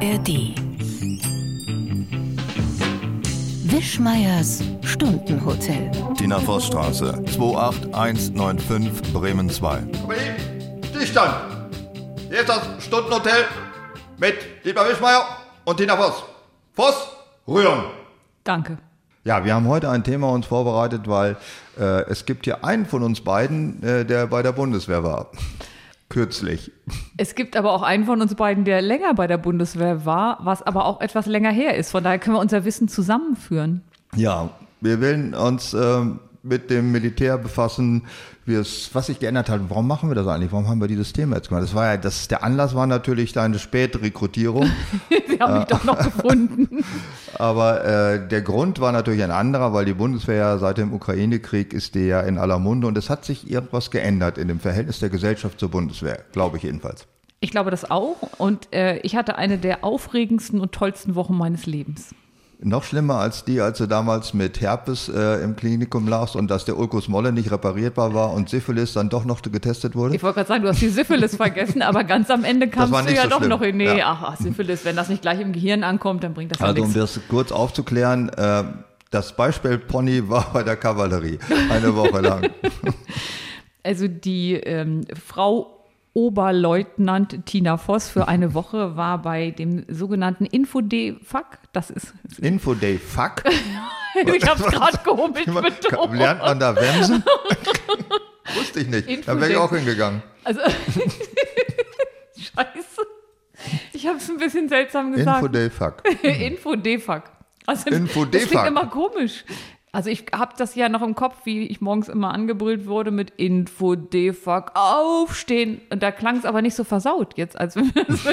ARD. Wischmeiers Stundenhotel. Tina Vossstraße, 28195 Bremen 2. Kompanie, Stillstand. Hier ist das Stundenhotel mit Dietmar Wischmeier und Tina Voss. Voss, rühren. Danke. Ja, wir haben heute ein Thema uns vorbereitet, weil äh, es gibt hier einen von uns beiden, äh, der bei der Bundeswehr war. Kürzlich. Es gibt aber auch einen von uns beiden, der länger bei der Bundeswehr war, was aber auch etwas länger her ist. Von daher können wir unser Wissen zusammenführen. Ja, wir wollen uns ähm, mit dem Militär befassen, was sich geändert hat. Warum machen wir das eigentlich? Warum haben wir dieses Thema jetzt gemacht? Das war ja, das, der Anlass war natürlich deine späte Rekrutierung. Sie haben mich doch noch gefunden. Aber äh, der Grund war natürlich ein anderer, weil die Bundeswehr ja seit dem Ukraine-Krieg ist die ja in aller Munde und es hat sich irgendwas geändert in dem Verhältnis der Gesellschaft zur Bundeswehr, glaube ich jedenfalls. Ich glaube das auch. Und äh, ich hatte eine der aufregendsten und tollsten Wochen meines Lebens. Noch schlimmer als die, als du damals mit Herpes äh, im Klinikum lagst und dass der Ulkus Molle nicht reparierbar war und Syphilis dann doch noch getestet wurde? Ich wollte gerade sagen, du hast die Syphilis vergessen, aber ganz am Ende kamst du ja so doch schlimm. noch in. Nee, Ja. ach, Syphilis, wenn das nicht gleich im Gehirn ankommt, dann bringt das ja Also um nichts. das kurz aufzuklären, äh, das Beispiel Pony war bei der Kavallerie eine Woche lang. Also die ähm, Frau Oberleutnant Tina Voss für eine Woche war bei dem sogenannten Info-D-Fuck. Das ist, Infoday Fuck. ich habe es gerade komisch betont. Lernt man da Wemsen? Wusste ich nicht. Da wäre ich auch hingegangen. Also, scheiße. Ich habe es ein bisschen seltsam gesagt. Infoday Fuck. Info-D-Fuck. Also, Info-D-Fuck. Das klingt immer komisch. Also ich habe das ja noch im Kopf, wie ich morgens immer angebrüllt wurde mit Info-D-Fuck, aufstehen. Und da klang es aber nicht so versaut jetzt, als wenn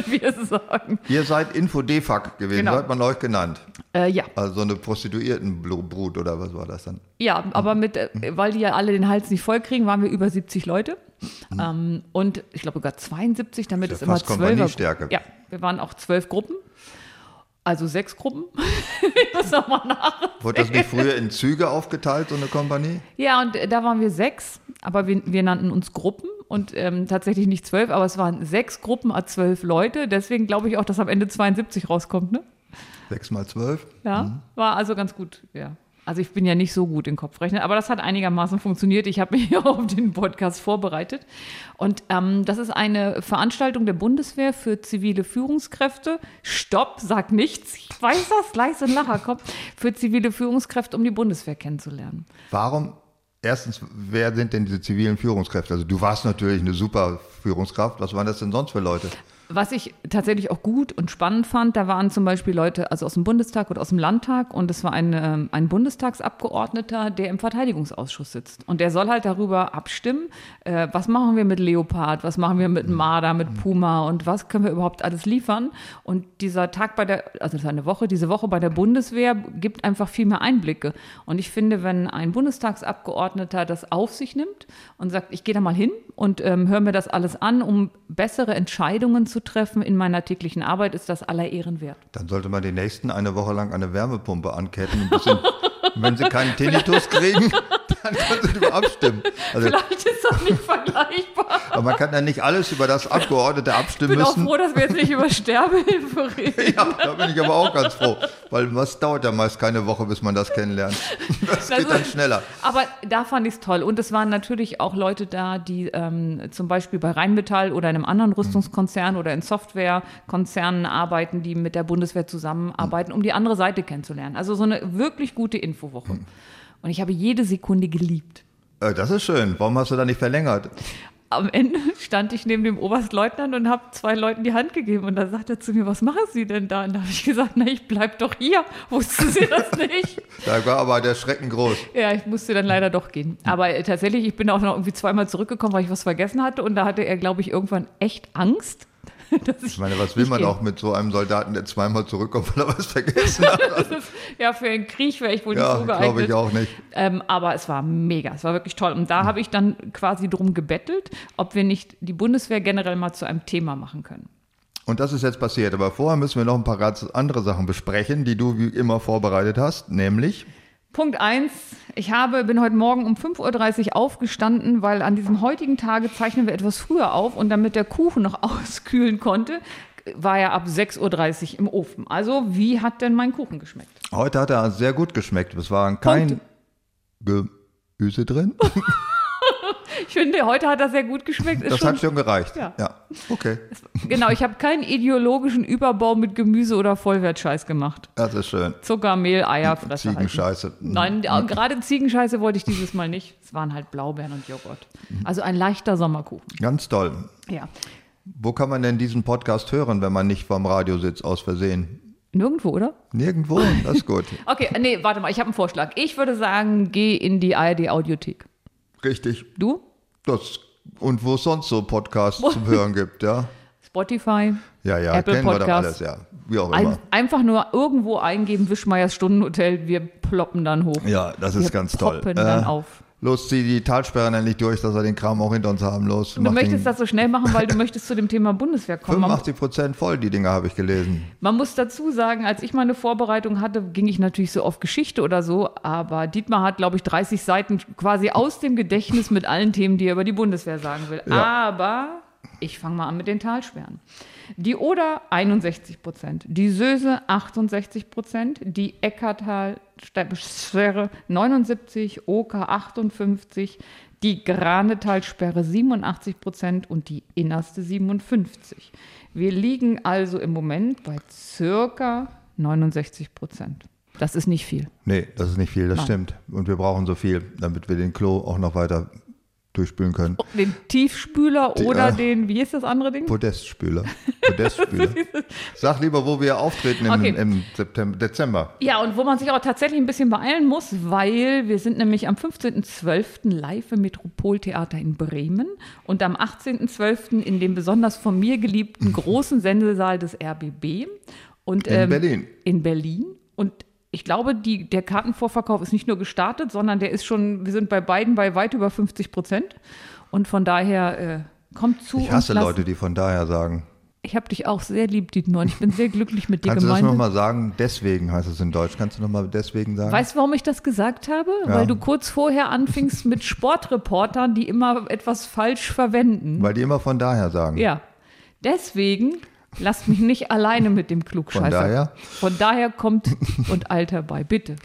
wir es sagen. Ihr seid Info-D Fuck gewesen, Genau. so hat man euch genannt. Äh, ja. Also so eine Prostituiertenbrut oder was war das dann? Ja, aber mit, äh, weil die ja alle den Hals nicht voll kriegen, waren wir über 70 Leute. Ähm, und ich glaube sogar 72, damit es ja immer fast zwölf. Ja, wir waren auch zwölf Gruppen. Also sechs Gruppen. ich muss nochmal nach. Wurde das nicht früher in Züge aufgeteilt, so eine Kompanie? Ja, und äh, da waren wir sechs, aber wir, wir nannten uns Gruppen und ähm, tatsächlich nicht zwölf, aber es waren sechs Gruppen a zwölf Leute. Deswegen glaube ich auch, dass am Ende 72 rauskommt, ne? Sechs mal zwölf? Ja, war also ganz gut, ja. Also ich bin ja nicht so gut in Kopfrechnen, aber das hat einigermaßen funktioniert. Ich habe mich auf den Podcast vorbereitet. Und ähm, das ist eine Veranstaltung der Bundeswehr für zivile Führungskräfte. Stopp, sag nichts. Ich weiß das, gleich so ein Lacher kommt. Für zivile Führungskräfte, um die Bundeswehr kennenzulernen. Warum? Erstens, wer sind denn diese zivilen Führungskräfte? Also du warst natürlich eine super Führungskraft. Was waren das denn sonst für Leute? Was ich tatsächlich auch gut und spannend fand, da waren zum Beispiel Leute also aus dem Bundestag oder aus dem Landtag und es war ein, ähm, ein Bundestagsabgeordneter, der im Verteidigungsausschuss sitzt. Und der soll halt darüber abstimmen, äh, was machen wir mit Leopard, was machen wir mit Marder, mit Puma und was können wir überhaupt alles liefern. Und dieser Tag bei der, also das ist eine Woche, diese Woche bei der Bundeswehr gibt einfach viel mehr Einblicke. Und ich finde, wenn ein Bundestagsabgeordneter das auf sich nimmt und sagt, ich gehe da mal hin und ähm, höre mir das alles an, um bessere Entscheidungen zu treffen in meiner täglichen Arbeit, ist das aller Ehren wert. Dann sollte man die nächsten eine Woche lang eine Wärmepumpe anketten. Bisschen, wenn sie keinen Tinnitus kriegen, dann können sie darüber abstimmen. Also, Vielleicht ist das nicht vergleichbar. aber man kann ja nicht alles über das Abgeordnete Ich abstimmen bin auch müssen. froh, dass wir jetzt nicht über Sterbehilfe reden. Ja, da bin ich aber auch ganz froh. Weil was dauert ja meist keine Woche, bis man das kennenlernt. Das geht Also- dann schneller. Aber da fand ich es toll. Und es waren natürlich auch Leute da, die ähm, zum Beispiel bei Rheinmetall oder einem anderen Rüstungskonzern oder in Softwarekonzernen arbeiten, die mit der Bundeswehr zusammenarbeiten, um die andere Seite kennenzulernen. Also so eine wirklich gute Infowoche. Und ich habe jede Sekunde geliebt. Äh, Das ist schön. Warum hast du da nicht verlängert? Am Ende stand ich neben dem Oberstleutnant und habe zwei Leuten die Hand gegeben. Und da sagt er zu mir, was machen Sie denn da? Und da habe ich gesagt, na, ich bleib doch hier. Wussten Sie das nicht? Da war aber der Schrecken groß. Ja, ich musste dann leider doch gehen. Aber äh, tatsächlich, ich bin auch noch irgendwie zweimal zurückgekommen, weil ich was vergessen hatte. Und da hatte er, glaube ich, irgendwann echt Angst, ich. Meine, was will man gehe. auch mit so einem Soldaten, der zweimal zurückkommt, weil er was vergessen hat? Das ist, ja, für einen Krieg wäre ich wohl Ja, nicht so geeignet. glaube ich auch nicht. Ähm, aber es war mega, es war wirklich toll. Und da habe ich dann quasi drum gebettelt, ob wir nicht die Bundeswehr generell mal zu einem Thema machen können. Und das ist jetzt passiert. Aber vorher müssen wir noch ein paar andere Sachen besprechen, die du wie immer vorbereitet hast, nämlich Punkt eins: Ich habe, bin heute Morgen um 5.30 Uhr aufgestanden, weil an diesem heutigen Tage zeichnen wir etwas früher auf und damit der Kuchen noch auskühlen konnte, war er ab 6.30 Uhr im Ofen. Also, wie hat denn mein Kuchen geschmeckt? Heute hat er sehr gut geschmeckt. Es war kein Gemüse drin. Ich finde, heute hat er sehr gut geschmeckt. Ist Das schon, hat schon gereicht. Ja. ja. Okay. genau, ich habe keinen ideologischen Überbau mit Gemüse oder Vollwertscheiß gemacht. Das ist schön. Zucker, Mehl, Eier, Fresse halten. Ziegenscheiße. Nein, ja, gerade Ziegenscheiße wollte ich dieses Mal nicht. Es waren halt Blaubeeren und Joghurt. Also ein leichter Sommerkuchen. Ganz toll. Ja. Wo kann man denn diesen Podcast hören, wenn man nicht vorm Radio sitzt, aus Versehen? Nirgendwo, oder? Nirgendwo? Das ist gut. Okay, nee, warte mal, ich habe einen Vorschlag. Ich würde sagen, geh in die ARD-Audiothek. Richtig. Du? Das, und wo es sonst so Podcasts zum Hören gibt, ja? Spotify? Ja, ja, Apple kennen wir doch Podcast. alles, ja. Wie auch Ein, immer. einfach nur irgendwo eingeben, Wischmeiers Stundenhotel, wir ploppen dann hoch. Ja, das ist wir ganz toll. poppen dann Äh, auf. Los, zieh die Talsperren endlich durch, dass wir den Kram auch hinter uns haben. Los, Du möchtest das so schnell machen, weil du möchtest zu dem Thema Bundeswehr kommen. Man, 85 Prozent voll, die Dinger habe ich gelesen. man muss dazu sagen, als ich meine Vorbereitung hatte, ging ich natürlich so auf Geschichte oder so, aber Dietmar hat, glaube ich, 30 Seiten quasi aus dem Gedächtnis mit allen Themen, die er über die Bundeswehr sagen will. Ja. Aber ich fange mal an mit den Talsperren. Die Oder 61 Prozent, die Söse 68 Prozent, die Eckartal-Sperre 79, Oker 58, die Granetalsperre 87 Prozent und die innerste 57. Wir liegen also im Moment bei circa 69 Prozent. Das ist nicht viel. Nee, das ist nicht viel, das Nein. stimmt. Und wir brauchen so viel, damit wir den Klo auch noch weiter durchspülen können. Den Tiefspüler Die, oder äh, den, wie ist das andere Ding? Podestspüler. Podestspüler. Sag lieber, wo wir auftreten im, Okay. im September, Dezember. Ja, und wo man sich auch tatsächlich ein bisschen beeilen muss, weil wir sind nämlich am 15.12. live im Metropoltheater in Bremen und am 18.12. in dem besonders von mir geliebten großen Sendesaal des RBB. Und, In Berlin. In Berlin. Und ich glaube, die, der Kartenvorverkauf ist nicht nur gestartet, sondern der ist schon, wir sind bei beiden bei weit über 50 Prozent. Und von daher äh, kommt zu Ich hasse Leute, die von daher sagen. Ich habe dich auch sehr lieb, Dietmar, und ich bin sehr glücklich mit dir Kannst du das gemeinsam. nochmal sagen? Deswegen heißt es in Deutsch. Kannst du nochmal deswegen sagen? Weißt du, warum ich das gesagt habe? Ja. Weil du kurz vorher anfingst mit Sportreportern, die immer etwas falsch verwenden. Weil die immer von daher sagen. Ja. Deswegen lasst mich nicht alleine mit dem Klugscheißer. Von daher? Von daher kommt und Alter bei, bitte.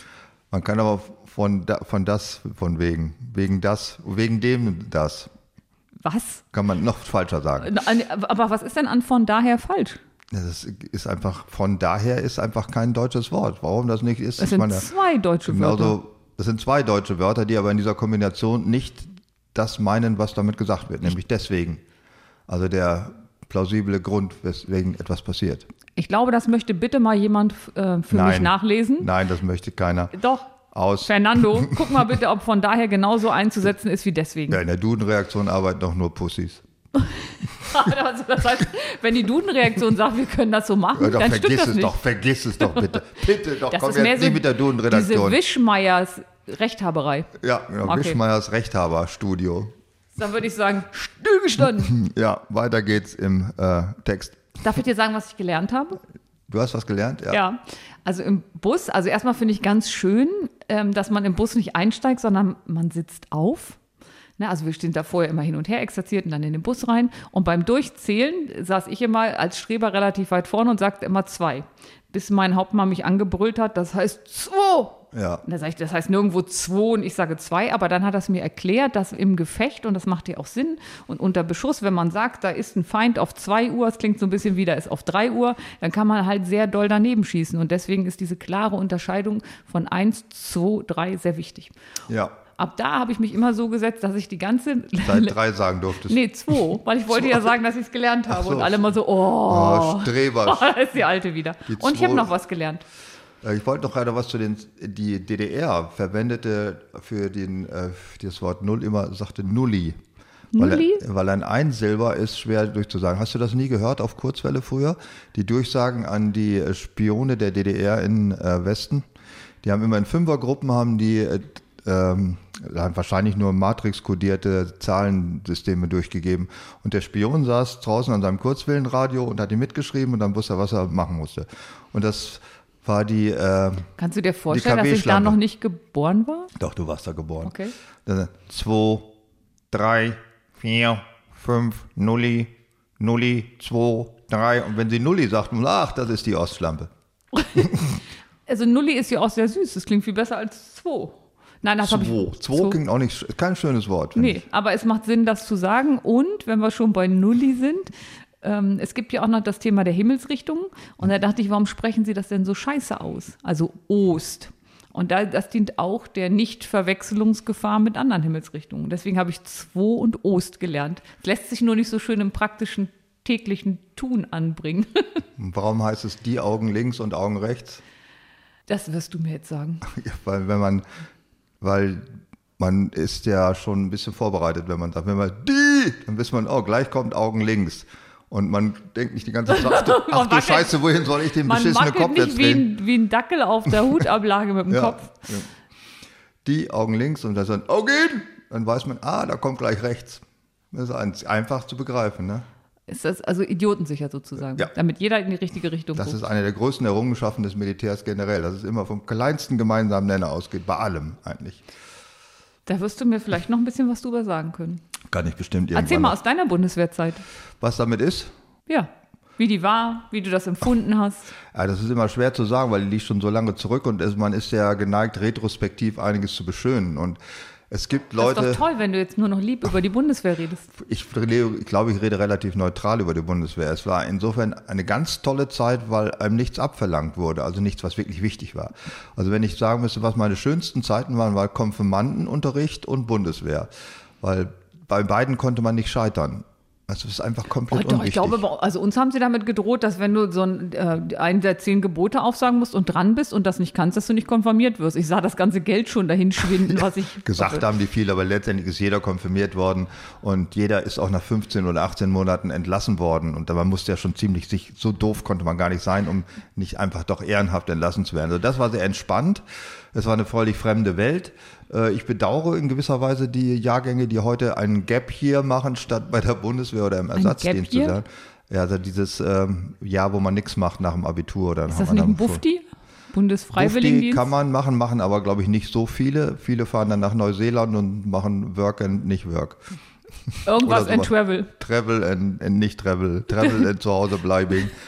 Man kann aber von, da, von das, von wegen, wegen das, wegen dem das, Was? kann man noch falscher sagen. Aber was ist denn an von daher falsch? Das ist einfach, von daher ist einfach kein deutsches Wort. Warum das nicht ist, Das ist sind meine, zwei deutsche Wörter. genauso, das sind zwei deutsche Wörter, die aber in dieser Kombination nicht das meinen, was damit gesagt wird, nämlich deswegen. Also der plausible Grund, weswegen etwas passiert. Ich glaube, das möchte bitte mal jemand äh, für mich nachlesen. Nein, das möchte keiner. Doch. Aus. Fernando, guck mal bitte, ob von daher genauso einzusetzen ist wie deswegen. Ja, in der Duden-Reaktion arbeiten doch nur Pussys. Also das heißt, wenn die Duden-Reaktion sagt, wir können das so machen, Ja, doch, dann stimmt vergiss das es nicht. doch, vergiss es doch bitte. Bitte doch, das komm ist jetzt mehr nicht so mit der diese Duden-Redaktion. Wischmeiers Rechthaberei. Ja, genau, Okay. Wischmeiers Rechthaber-Studio. Dann würde ich sagen, stillgestanden. Ja, weiter geht's im äh, Text. Darf ich dir sagen, was ich gelernt habe? Du hast was gelernt? Ja. Also im Bus, also erstmal finde ich ganz schön, ähm, dass man im Bus nicht einsteigt, sondern man sitzt auf. Ne, also wir stehen da vorher immer hin und her exerziert und dann in den Bus rein. Und beim Durchzählen saß ich immer als Streber relativ weit vorne und sagte immer zwei. Bis mein Hauptmann mich angebrüllt hat, das heißt zwei. Ja. Und da sage ich, das heißt nirgendwo zwei und ich sage zwei, aber dann hat er es mir erklärt, dass im Gefecht, und das macht ja auch Sinn, und unter Beschuss, wenn man sagt, da ist ein Feind auf zwei Uhr, es klingt so ein bisschen wie, da ist auf drei Uhr, dann kann man halt sehr doll daneben schießen. Und deswegen ist diese klare Unterscheidung von eins, zwei, drei sehr wichtig. Ja. Ab da habe ich mich immer so gesetzt, dass ich die ganze. Seit drei sagen durftest. Nee, zwei, weil ich wollte ja sagen, dass ich es gelernt habe. so. Und alle mal so, oh, Oh, Streber. da ist die alte wieder. Die Und ich habe noch was gelernt. Äh, Ich wollte noch gerade was zu den, die DDR verwendete für den, äh, für das Wort Null immer, sagte Nulli. Nulli? Weil, weil ein Einsilber ist schwer durchzusagen. Hast du das nie gehört auf Kurzwelle früher? Die Durchsagen an die äh, Spione der DDR in äh, Westen. Die haben immer in Fünfergruppen haben die äh, ähm, wahrscheinlich nur Matrix-kodierte Zahlensysteme durchgegeben. Und der Spion saß draußen an seinem Kurzwellenradio und hat ihm mitgeschrieben und dann wusste er, was er machen musste. Und das war die, äh, Kannst du dir vorstellen, dass ich da noch nicht geboren war? doch, du warst da geboren. Okay. Dann, zwei, drei, vier, fünf, Nulli, Nulli, zwei, drei. Und wenn sie Nulli sagt, ach, das ist die Ostschlampe. Also Nulli ist ja auch sehr süß. Das klingt viel besser als zwei. Nein, das habe ich. Zwo. Zwo klingt auch nicht, kein schönes Wort. Nee, ich. aber es macht Sinn, das zu sagen. Und wenn wir schon bei Nulli sind, ähm, es gibt ja auch noch das Thema der Himmelsrichtungen. Und da dachte ich, warum sprechen Sie das denn so scheiße aus? Also Ost. Und da, das dient auch der Nicht-Verwechslungsgefahr mit anderen Himmelsrichtungen. Deswegen habe ich Zwo und Ost gelernt. Es lässt sich nur nicht so schön im praktischen täglichen Tun anbringen. Warum heißt es die Augen links und Augen rechts? Das wirst du mir jetzt sagen. Ja, weil wenn man, weil man ist ja schon ein bisschen vorbereitet, wenn man sagt, wenn man die, dann weiß man, oh, gleich kommt Augen links. Und man denkt nicht die ganze Zeit, ach du, ach du Scheiße, wohin soll ich den Man beschissenen Kopf nicht jetzt wie ein, wie ein Dackel auf der Hutablage mit dem Ja, Kopf. ja. Die Augen links und dann sagt, Augen, dann weiß man, ah, da kommt gleich rechts. Das ist ein- einfach zu begreifen, ne? Ist das also idiotensicher sozusagen, Ja. damit jeder in die richtige Richtung Das guckt. ist eine der größten Errungenschaften des Militärs generell, dass es immer vom kleinsten gemeinsamen Nenner ausgeht, bei allem eigentlich. Da wirst du mir vielleicht noch ein bisschen was drüber sagen können. Kann ich bestimmt irgendwann. Erzähl mal aus deiner Bundeswehrzeit. Was damit ist? Ja, wie die war, wie du das empfunden hast. Ja, das ist immer schwer zu sagen, weil die liegt schon so lange zurück und man ist ja geneigt, retrospektiv einiges zu beschönen. Und es gibt Das Leute, ist doch toll, wenn du jetzt nur noch lieb über die Bundeswehr redest. ich, ich glaube, ich rede relativ neutral über die Bundeswehr. Es war insofern eine ganz tolle Zeit, weil einem nichts abverlangt wurde, also nichts, was wirklich wichtig war. Also wenn ich sagen müsste, was meine schönsten Zeiten waren, war Konfirmandenunterricht und Bundeswehr. Weil bei beiden konnte man nicht scheitern. Also es ist einfach Oh, komplett doch, ich unwichtig. glaube, bei- also uns haben sie damit gedroht, dass wenn du so ein, äh, einen der zehn Gebote aufsagen musst und dran bist und das nicht kannst, dass du nicht konfirmiert wirst. Ich sah das ganze Geld schon dahin schwinden, was ich Gesagt haben die viel, aber letztendlich ist jeder konfirmiert worden und jeder ist auch nach 15 oder 18 Monaten entlassen worden. Und man musste ja schon ziemlich sich, so doof konnte man gar nicht sein, um nicht einfach doch ehrenhaft entlassen zu werden. Also das war sehr entspannt. Es war eine völlig fremde Welt. Äh, Ich bedauere in gewisser Weise die Jahrgänge, die heute einen Gap hier machen, statt bei der Bundeswehr oder im Ersatzdienst zu sein. Ja, also dieses ähm, Jahr, wo man nichts macht nach dem Abitur oder nach Ist das nicht ein Bufti? Bufti Bundesfreiwilligendienst? kann man machen, machen aber, glaube ich, nicht so viele. Viele fahren dann nach Neuseeland und machen Work and nicht Work. Irgendwas and. Travel. Travel and, and nicht Travel. Travel and zu Hause bleiben.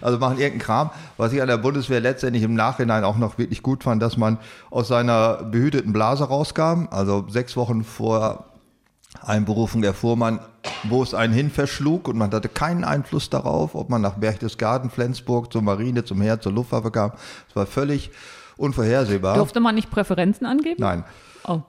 Also machen irgendeinen Kram. Was ich an der Bundeswehr letztendlich im Nachhinein auch noch wirklich gut fand, dass man aus seiner behüteten Blase rauskam. Also sechs Wochen vor Einberufung erfuhr man, wo es einen hin verschlug und man hatte keinen Einfluss darauf, ob man nach Berchtesgaden, Flensburg, zur Marine, zum Heer, zur Luftwaffe kam. Es war völlig unvorhersehbar. Durfte man nicht Präferenzen angeben? Nein. Oh.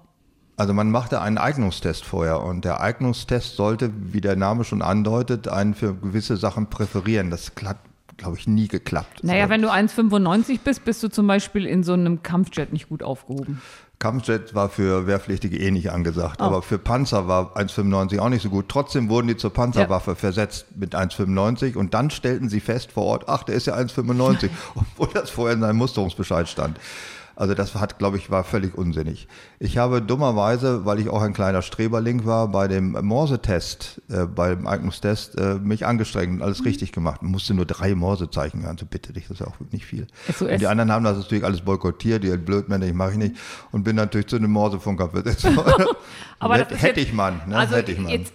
Also man machte einen Eignungstest vorher und der Eignungstest sollte, wie der Name schon andeutet, einen für gewisse Sachen präferieren. Das hat, glaube ich, nie geklappt. Naja, Also wenn du 1,95 bist, bist du zum Beispiel in so einem Kampfjet nicht gut aufgehoben. Kampfjet war für Wehrpflichtige eh nicht angesagt, Oh. aber für Panzer war 1,95 auch nicht so gut. Trotzdem wurden die zur Panzerwaffe versetzt mit 1,95 und dann stellten sie fest vor Ort, ach, der ist ja 1,95, obwohl das vorher in seinem Musterungsbescheid stand. Also das hat, glaube ich, war völlig unsinnig. Ich habe dummerweise, weil ich auch ein kleiner Streberling war, bei dem Morse-Test, äh, beim Eignungstest, äh, mich angestrengt und Mhm. alles richtig gemacht. Man musste nur drei Morsezeichen hören, so bitte dich, das ist ja auch nicht viel. SOS. Und die anderen haben das natürlich alles boykottiert, die Blödmänner, ich mache ich nicht. Und bin natürlich zu einem Morsefunker. Aber das hätte, ich man, ne? Also hätte ich man. jetzt,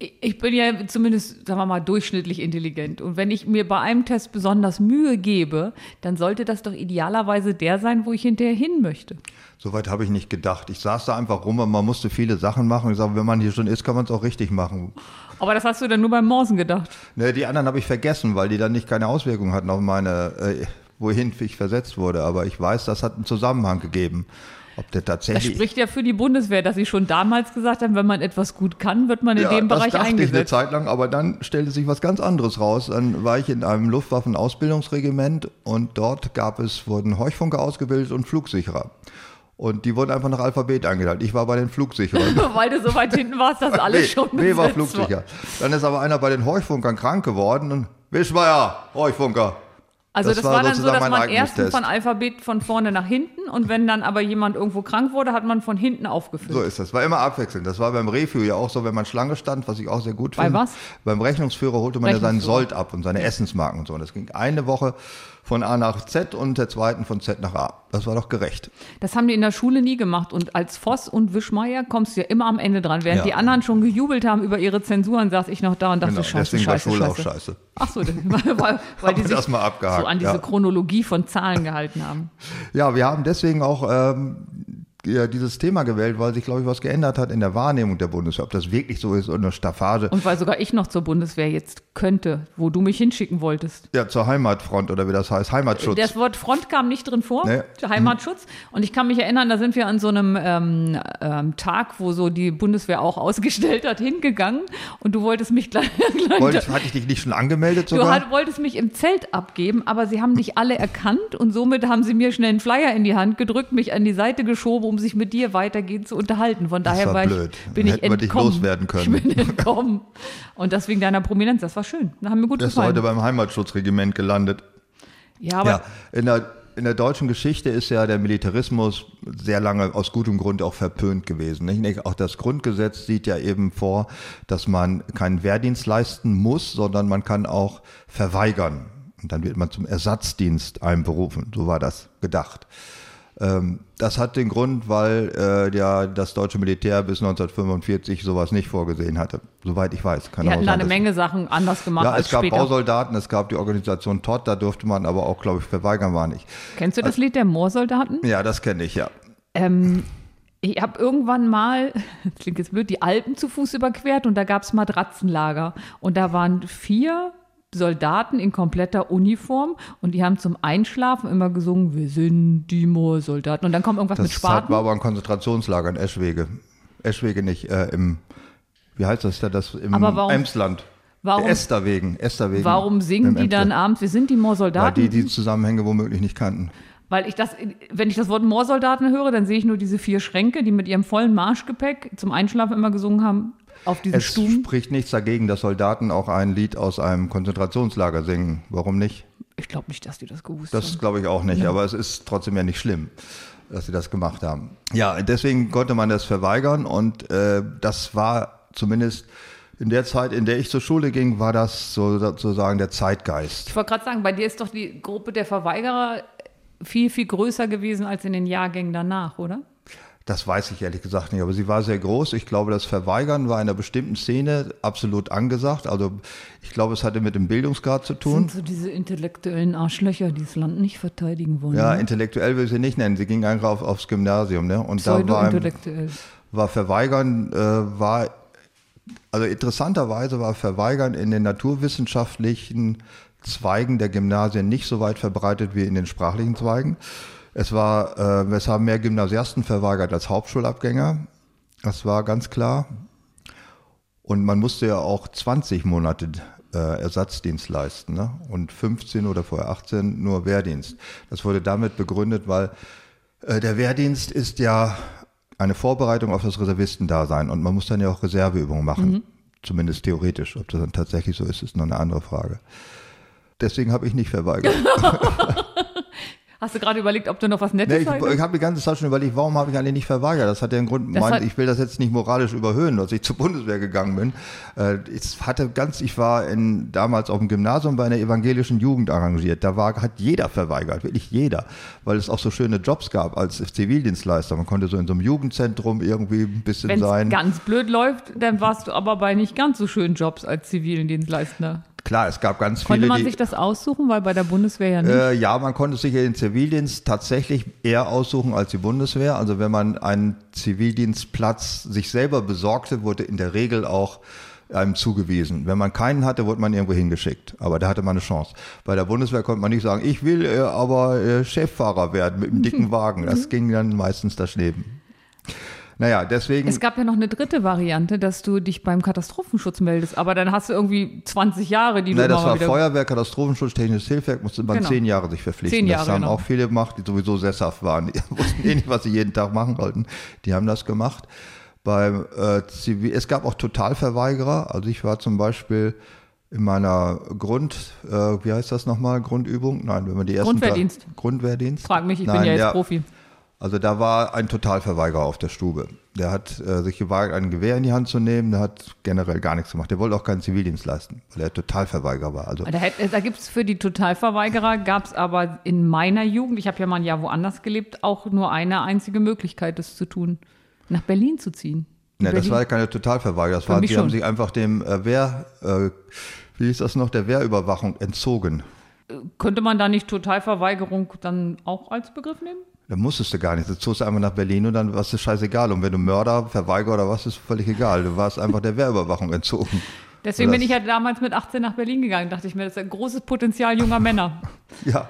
ich bin ja zumindest, sagen wir mal, durchschnittlich intelligent. Und wenn ich mir bei einem Test besonders Mühe gebe, dann sollte das doch idealerweise der sein, wo ich hinterher hin möchte. Soweit habe ich nicht gedacht. Ich saß da einfach rum und man musste viele Sachen machen. Ich sage, wenn man hier schon ist, kann man es auch richtig machen. Aber das hast du dann nur beim Morsen gedacht. Ne, die anderen habe ich vergessen, weil die dann nicht keine Auswirkungen hatten auf meine, äh, wohin ich versetzt wurde. Aber ich weiß, das hat einen Zusammenhang gegeben. Ob der Das tatsächlich. spricht ja für die Bundeswehr, dass sie schon damals gesagt haben, wenn man etwas gut kann, wird man in ja, dem das Bereich dachte ich eine eingesetzt. Zeit lang, aber dann stellte sich was ganz anderes raus. Dann war ich in einem Luftwaffenausbildungsregiment und dort gab es, wurden Heuchfunker ausgebildet und Flugsicherer. Und die wurden einfach nach Alphabet eingeteilt. Ich war bei den Flugsicherern. Weil du so weit hinten warst, dass alles nee, schon nee, war besetzt Flugsicher. Dann ist aber einer bei den Heuchfunkern krank geworden und Wischmeier, Heuchfunker. Also Das das, war war, dann so, dass man erst von Alphabet von vorne nach hinten und wenn dann aber jemand irgendwo krank wurde, hat man von hinten aufgefüllt. So ist das. War immer abwechselnd. Das war beim Review ja auch so, wenn man Schlange stand, was ich auch sehr gut Bei finde. was? Beim Rechnungsführer holte man ja seinen. Sold ab und seine Essensmarken und so. Und das ging eine Woche von A nach Z und der zweiten von Z nach A. Das war doch gerecht. Das haben die in der Schule nie gemacht. Und als Voss und Wischmeier kommst du ja immer am Ende dran. Während Ja. die anderen schon gejubelt haben über ihre Zensuren, saß ich noch da und dachte, Genau. scheiße, Deswegen war scheiße, Schule scheiße. auch scheiße. Ach so, das, weil, weil die sich das mal abgehakt, so an diese ja. Chronologie von Zahlen gehalten haben. Ja, wir haben deswegen auch ähm, ja, dieses Thema gewählt, weil sich, glaube ich, was geändert hat in der Wahrnehmung der Bundeswehr. Ob das wirklich so ist oder eine Staffage. Und weil sogar ich noch zur Bundeswehr jetzt könnte, wo du mich hinschicken wolltest. ja, zur Heimatfront oder wie das heißt, Heimatschutz. Das Wort Front kam nicht drin vor, Nee. Heimatschutz. Und ich kann mich erinnern, da sind wir an so einem ähm, ähm, Tag, wo so die Bundeswehr auch ausgestellt hat, hingegangen. Und du wolltest mich gleich. gleich Wollte ich, hatte ich dich nicht schon angemeldet Du sogar? halt, wolltest mich im Zelt abgeben, aber sie haben dich alle erkannt und somit haben sie mir schnell einen Flyer in die Hand gedrückt, mich an die Seite geschoben, um sich mit dir weitergehend zu unterhalten. Von daher war war blöd. ich, bin Dann ich wir dich entkommen. loswerden können. Ich bin entkommen. Und das wegen deiner Prominenz, das war schön. Das haben mir gut ist gefallen. heute beim Heimatschutzregiment gelandet. ja, aber ja, in der, in der deutschen Geschichte ist ja der Militarismus sehr lange aus gutem Grund auch verpönt gewesen. Ich denke, auch das Grundgesetz sieht ja eben vor, dass man keinen Wehrdienst leisten muss, sondern man kann auch verweigern. Und dann wird man zum Ersatzdienst einberufen. So war das gedacht. Ähm, das hat den Grund, weil äh, ja das deutsche Militär bis 1945 sowas nicht vorgesehen hatte. Soweit ich weiß. Kann die hatten da eine Menge Sachen anders gemacht ja, es gab später. Bausoldaten, es gab die Organisation TOT, da durfte man aber auch, glaube ich, verweigern war nicht. Kennst du das Lied der Moorsoldaten? Ja, das kenne ich, ja. Ähm, ich habe irgendwann mal, das klingt jetzt blöd, die Alpen zu Fuß überquert und da gab es Matratzenlager. Und da waren vier Soldaten in kompletter Uniform und die haben zum Einschlafen immer gesungen, wir sind die Moorsoldaten. Und dann kommt irgendwas mit Das hat, Spaten. war aber ein Konzentrationslager in Eschwege. Eschwege nicht, äh, im, wie heißt das da, das im Aber warum- Emsland. warum- Esterwegen, Esterwegen. Warum singen die dann abends, wir sind die Weil Moorsoldaten? die die Zusammenhänge womöglich nicht kannten. Weil ich das, wenn ich das Wort Moorsoldaten höre, dann sehe ich nur diese vier Schränke, die mit ihrem vollen Marschgepäck zum Einschlafen immer gesungen haben auf diesen Es Stuben. spricht nichts dagegen, dass Soldaten auch ein Lied aus einem Konzentrationslager singen. Warum nicht? Ich glaube nicht, dass die das gewusst Das haben. glaube ich auch nicht, aber es ist trotzdem ja nicht schlimm, dass sie das gemacht haben. Ja, deswegen konnte man das verweigern und äh, das war zumindest in der Zeit, in der ich zur Schule ging, war das so, sozusagen der Zeitgeist. Ich wollte gerade sagen, bei dir ist doch die Gruppe der Verweigerer viel, viel größer gewesen als in den Jahrgängen danach, oder? Das weiß ich ehrlich gesagt nicht, aber sie war sehr groß. Ich glaube, das Verweigern war in einer bestimmten Szene absolut angesagt. Also ich glaube, es hatte mit dem Bildungsgrad zu tun. Sind so diese intellektuellen Arschlöcher, die das Land nicht verteidigen wollen. Ja, ne? intellektuell will ich sie nicht nennen. Sie ging einfach auf, aufs Gymnasium, ne? Und da war, war Verweigern, äh, war, also interessanterweise war Verweigern in den naturwissenschaftlichen Zweigen der Gymnasien nicht so weit verbreitet wie in den sprachlichen Zweigen. Es war, äh, es haben mehr Gymnasiasten verweigert als Hauptschulabgänger. Das war ganz klar. Und man musste ja auch 20 Monate äh, Ersatzdienst leisten ne? und 15 oder vorher 18 nur Wehrdienst. Das wurde damit begründet, weil äh, der Wehrdienst ist ja eine Vorbereitung auf das Reservistendasein und man muss dann ja auch Reserveübungen machen, zumindest theoretisch. Ob das dann tatsächlich so ist, ist noch eine andere Frage. Deswegen habe ich nicht verweigert. Hast du gerade überlegt, ob du noch was Nee, Nettes ich sagst? ich habe die ganze Zeit schon überlegt, warum habe ich eigentlich nicht verweigert? Das hat ja einen Grund. Mein, hat- ich will das jetzt nicht moralisch überhöhen, dass ich zur Bundeswehr gegangen bin. Äh, ich hatte ganz, ich war in, damals auf dem Gymnasium bei einer evangelischen Jugend arrangiert. Da war, hat jeder verweigert, wirklich jeder, weil es auch so schöne Jobs gab als Zivildienstleister. Man konnte so in so einem Jugendzentrum irgendwie ein bisschen Wenn es sein. ganz blöd läuft, dann warst du aber bei nicht ganz so schönen Jobs als Zivildienstleister. Klar, es gab ganz Konnte viele, man die, sich das aussuchen, weil bei der Bundeswehr ja nicht. Äh, ja, man konnte sich den Zivildienst tatsächlich eher aussuchen als die Bundeswehr. Also wenn man einen Zivildienstplatz sich selber besorgte, wurde in der Regel auch einem zugewiesen. Wenn man keinen hatte, wurde man irgendwo hingeschickt. Aber da hatte man eine Chance. Bei der Bundeswehr konnte man nicht sagen, ich will äh, aber äh, Cheffahrer werden mit einem dicken Wagen. Das ging dann meistens daneben. Naja, deswegen. Es gab ja noch eine dritte Variante, dass du dich beim Katastrophenschutz meldest, aber dann hast du irgendwie 20 Jahre, die du Nein, das war Feuerwehr, Katastrophenschutz, technisches Hilfswerk, musste man Genau. zehn Jahre sich verpflichten. Zehn Jahre, das haben genau. auch viele gemacht, die sowieso sesshaft waren. Die wussten eh nicht, was sie jeden Tag machen wollten. Die haben das gemacht. Beim äh, Zivil, es gab auch Totalverweigerer. Also ich war zum Beispiel in meiner Grund, äh, wie heißt das nochmal, Grundübung? Nein, wenn man die ersten Grundwehrdienst. Grundwehrdienst. Frag mich, ich Nein, bin ja jetzt der, Profi. Also da war ein Totalverweigerer auf der Stube. Der hat äh, sich gewagt, ein Gewehr in die Hand zu nehmen. Der hat generell gar nichts gemacht. Der wollte auch keinen Zivildienst leisten, weil er Totalverweigerer war. Also Da, hätte- da gibt es für die Totalverweigerer, gab es aber in meiner Jugend, ich habe ja mal ein Jahr woanders gelebt, auch nur eine einzige Möglichkeit, das zu tun. Nach Berlin zu ziehen. Ne, das war ja keine Totalverweigerung. Das Für war, sie haben sich einfach dem äh, Wehr, äh, wie hieß das noch, der Wehrüberwachung entzogen. Könnte man da nicht Totalverweigerung dann auch als Begriff nehmen? Da musstest du gar nicht. Du zogst einfach nach Berlin und dann war es scheißegal. Und wenn du Mörder, Verweigerer oder was, ist völlig egal. Du warst einfach der Wehrüberwachung entzogen. Deswegen bin ich ja damals mit 18 nach Berlin gegangen. Dachte ich mir, das ist ein großes Potenzial junger Männer. Ja,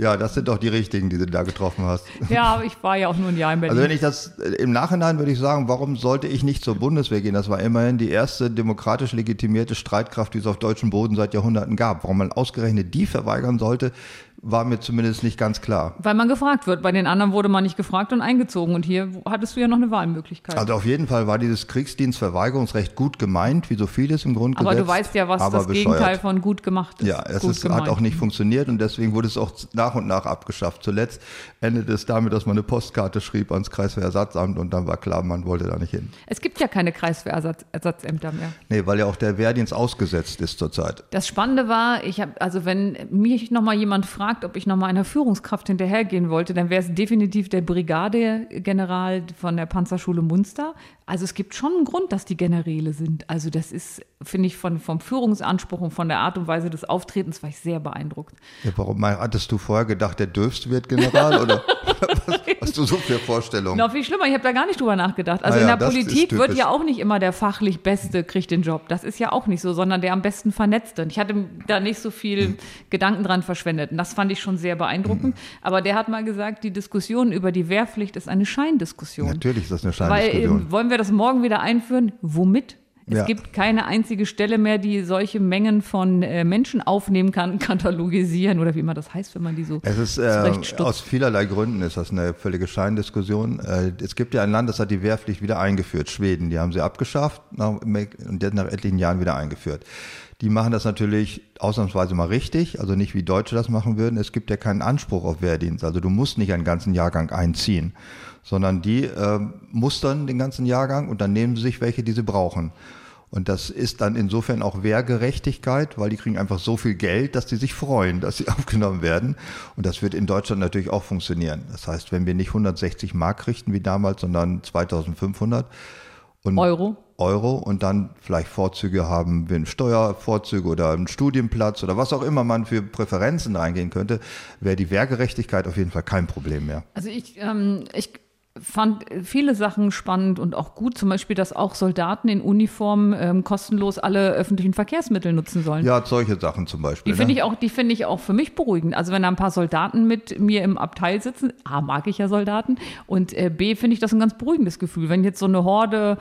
ja, das sind doch die richtigen, die du da getroffen hast. Ja, aber ich war ja auch nur ein Jahr in Berlin. Also wenn ich das äh, im Nachhinein würde ich sagen, warum sollte ich nicht zur Bundeswehr gehen? Das war immerhin die erste demokratisch legitimierte Streitkraft, die es auf deutschem Boden seit Jahrhunderten gab. Warum man ausgerechnet die verweigern sollte, war mir zumindest nicht ganz klar. Weil man gefragt wird. Bei den anderen wurde man nicht gefragt und eingezogen. Und hier hattest du ja noch eine Wahlmöglichkeit. Also auf jeden Fall war dieses Kriegsdienstverweigerungsrecht gut gemeint, wie so vieles im Grundgesetz. aber du weißt ja, was das bescheuert. Gegenteil von gut gemacht ist. Ja, es ist, hat auch nicht funktioniert und deswegen wurde es auch nach und nach abgeschafft. Zuletzt endete es damit, dass man eine Postkarte schrieb ans Kreiswehrersatzamt und dann war klar, man wollte da nicht hin. Es gibt ja keine Kreiswehrersatzämter mehr. Nee, weil ja auch der Wehrdienst ausgesetzt ist zurzeit. Das Spannende war, ich habe, also wenn mich nochmal jemand fragt, ob ich nochmal einer Führungskraft hinterhergehen wollte, dann wäre es definitiv der Brigadegeneral von der Panzerschule Munster. Also es gibt schon einen Grund, dass die Generäle sind. Also das ist, finde ich, von, vom Führungsanspruch und von der Art und Weise des Auftretens war ich sehr beeindruckt. Ja, warum hattest du vorher gedacht, der Dürfst wird General oder was hast du so für Vorstellungen? Noch viel schlimmer, ich habe da gar nicht drüber nachgedacht. Also Ah ja, in der Politik wird ja auch nicht immer der fachlich Beste kriegt den Job. Das ist ja auch nicht so, sondern der am besten Vernetzte. Und ich hatte da nicht so viel Hm. Gedanken dran verschwendet. Und das fand ich schon sehr beeinruckend. Aber der hat mal gesagt, die Diskussion über die Wehrpflicht ist eine Scheindiskussion. Natürlich ist das eine Weil Scheindiskussion. ähm, wollen wir das morgen wieder einführen? Womit? Es Ja. gibt keine einzige Stelle mehr, die solche Mengen von äh, Menschen aufnehmen kann, katalogisieren oder wie immer das heißt, wenn man die so Es ist äh, aus vielerlei Gründen ist das eine völlige Scheindiskussion. Äh, es gibt ja ein Land, das hat die Wehrpflicht wieder eingeführt, Schweden. Die haben sie abgeschafft nach, und jetzt nach etlichen Jahren wieder eingeführt. Die machen das natürlich ausnahmsweise mal richtig, also nicht wie Deutsche das machen würden. Es gibt ja keinen Anspruch auf Wehrdienst, also du musst nicht einen ganzen Jahrgang einziehen, sondern die äh, mustern den ganzen Jahrgang und dann nehmen sie sich welche, die sie brauchen. Und das ist dann insofern auch Wehrgerechtigkeit, weil die kriegen einfach so viel Geld, dass die sich freuen, dass sie aufgenommen werden. Und das wird in Deutschland natürlich auch funktionieren. Das heißt, wenn wir nicht 160 Mark richten wie damals, sondern 2500 und Euro. Euro und dann vielleicht Vorzüge haben, wie ein Steuervorzüge oder einen Studienplatz oder was auch immer man für Präferenzen reingehen könnte, wäre die Wehrgerechtigkeit auf jeden Fall kein Problem mehr. Also ich, ähm, ich fand viele Sachen spannend und auch gut, zum Beispiel, dass auch Soldaten in Uniform ähm, kostenlos alle öffentlichen Verkehrsmittel nutzen sollen. Ja, solche Sachen zum Beispiel. Die finde ne? ich auch, die finde ich auch für mich beruhigend. Also wenn da ein paar Soldaten mit mir im Abteil sitzen, A, mag ich ja Soldaten und äh, B, finde ich das ein ganz beruhigendes Gefühl. Wenn jetzt so eine Horde,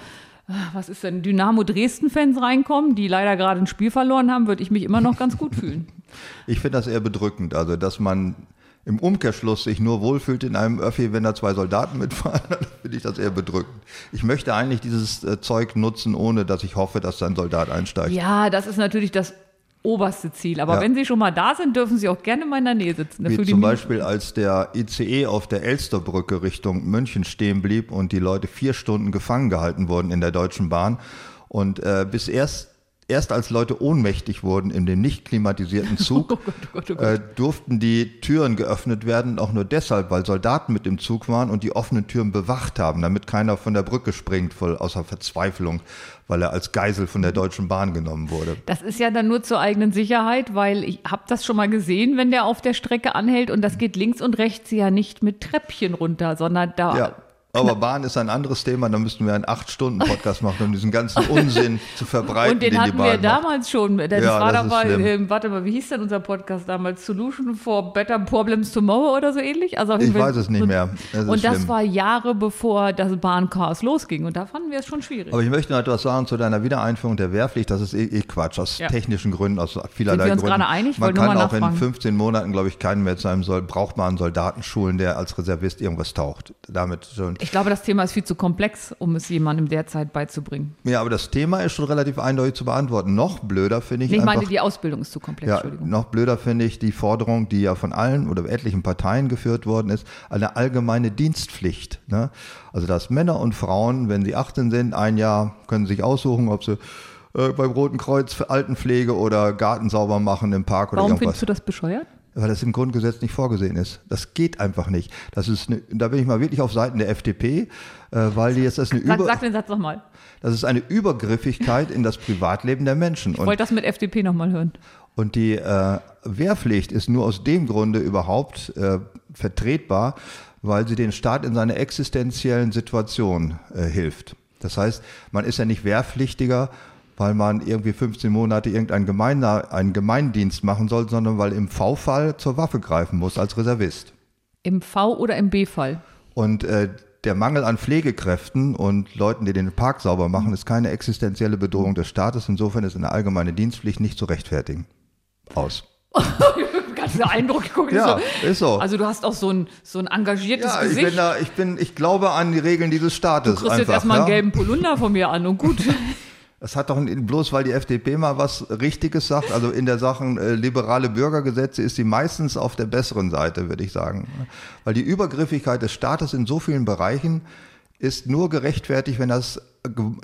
äh, was ist denn, Dynamo Dresden-Fans reinkommen, die leider gerade ein Spiel verloren haben, würde ich mich immer noch ganz gut fühlen. Ich finde das eher bedrückend, also dass man im Umkehrschluss sich nur wohlfühlt in einem Öffi, wenn da zwei Soldaten mitfahren, dann finde ich das eher bedrückend. Ich möchte eigentlich dieses äh, Zeug nutzen, ohne dass ich hoffe, dass da ein Soldat einsteigt. Ja, das ist natürlich das oberste Ziel. Aber Ja. wenn Sie schon mal da sind, dürfen Sie auch gerne mal in der Nähe sitzen. Wie zum Beispiel, als der ICE auf der Elsterbrücke Richtung München stehen blieb und die Leute vier Stunden gefangen gehalten wurden in der Deutschen Bahn. Und äh, bis erst, erst als Leute ohnmächtig wurden in dem nicht klimatisierten Zug, Oh Gott, oh Gott, oh Gott. äh, durften die Türen geöffnet werden, auch nur deshalb, weil Soldaten mit im Zug waren und die offenen Türen bewacht haben, damit keiner von der Brücke springt, voll außer Verzweiflung, weil er als Geisel von der Deutschen Bahn genommen wurde. Das ist ja dann nur zur eigenen Sicherheit, weil ich habe das schon mal gesehen, wenn der auf der Strecke anhält und das geht links und rechts ja nicht mit Treppchen runter, sondern da Ja. Aber Bahn ist ein anderes Thema, da müssten wir einen Acht-Stunden-Podcast machen, um diesen ganzen Unsinn zu verbreiten, und den die hatten wir macht. damals schon. Das Ja, war das schlimm. ähm, warte mal, wie hieß denn unser Podcast damals? Solution for Better Problems Tomorrow oder so ähnlich? Also Ich weiß es nicht mehr. Ist und das schlimm. war Jahre bevor das Bahnchaos losging. Und da fanden wir es schon schwierig. Aber ich möchte noch etwas sagen zu deiner Wiedereinführung der Wehrpflicht. Das ist eh, eh Quatsch, aus Ja. technischen Gründen, aus vielerlei Sind wir uns Gründen. gerade einig? Man kann auch in nachfragen. 15 Monaten, glaube ich, keinen mehr zu einem soll, brauchbaren Soldaten schulen, der als Reservist irgendwas taucht. Damit schon. Ich glaube, das Thema ist viel zu komplex, um es jemandem derzeit beizubringen. Ja, aber das Thema ist schon relativ eindeutig zu beantworten. Noch blöder finde ich Ich einfach, meine, die Ausbildung ist zu komplex, ja, Entschuldigung. noch blöder finde ich die Forderung, die ja von allen oder etlichen Parteien geführt worden ist, eine allgemeine Dienstpflicht. Ne? Also dass Männer und Frauen, wenn sie 18 sind, ein Jahr können sich aussuchen, ob sie äh, beim Roten Kreuz für Altenpflege oder Garten sauber machen im Park oder Warum irgendwas. findest du das bescheuert? Weil das im Grundgesetz nicht vorgesehen ist. Das geht einfach nicht. Das ist eine, da bin ich mal wirklich auf Seiten der FDP, äh, weil die jetzt das eine Sag, Über, sag den Satz nochmal. das ist eine Übergriffigkeit in das Privatleben der Menschen. Ich wollte das mit FDP nochmal hören. Und die äh, Wehrpflicht ist nur aus dem Grunde überhaupt äh, vertretbar, weil sie den Staat in seiner existenziellen Situation äh, hilft. Das heißt, man ist ja nicht wehrpflichtiger, weil man irgendwie 15 Monate irgendeinen Gemein einen Gemeindienst machen soll, sondern weil im V-Fall zur Waffe greifen muss als Reservist. Im V- oder im B-Fall? Und äh, der Mangel an Pflegekräften und Leuten, die den Park sauber machen, ist keine existenzielle Bedrohung des Staates. Insofern ist eine allgemeine Dienstpflicht nicht zu rechtfertigen. Aus. Ganz Eindruck, ich gucke Ja, so. ist so. Also du hast auch so ein, so ein engagiertes Ja, ich Gesicht. bin da, ich bin, ich glaube an die Regeln dieses Staates du kriegst einfach. jetzt erstmal ja? einen gelben Polunder von mir an und gut. Das hat doch bloß, weil die FDP mal was Richtiges sagt. Also in der Sachen äh, liberale Bürgergesetze ist sie meistens auf der besseren Seite, würde ich sagen. Weil die Übergriffigkeit des Staates in so vielen Bereichen ist nur gerechtfertigt, wenn das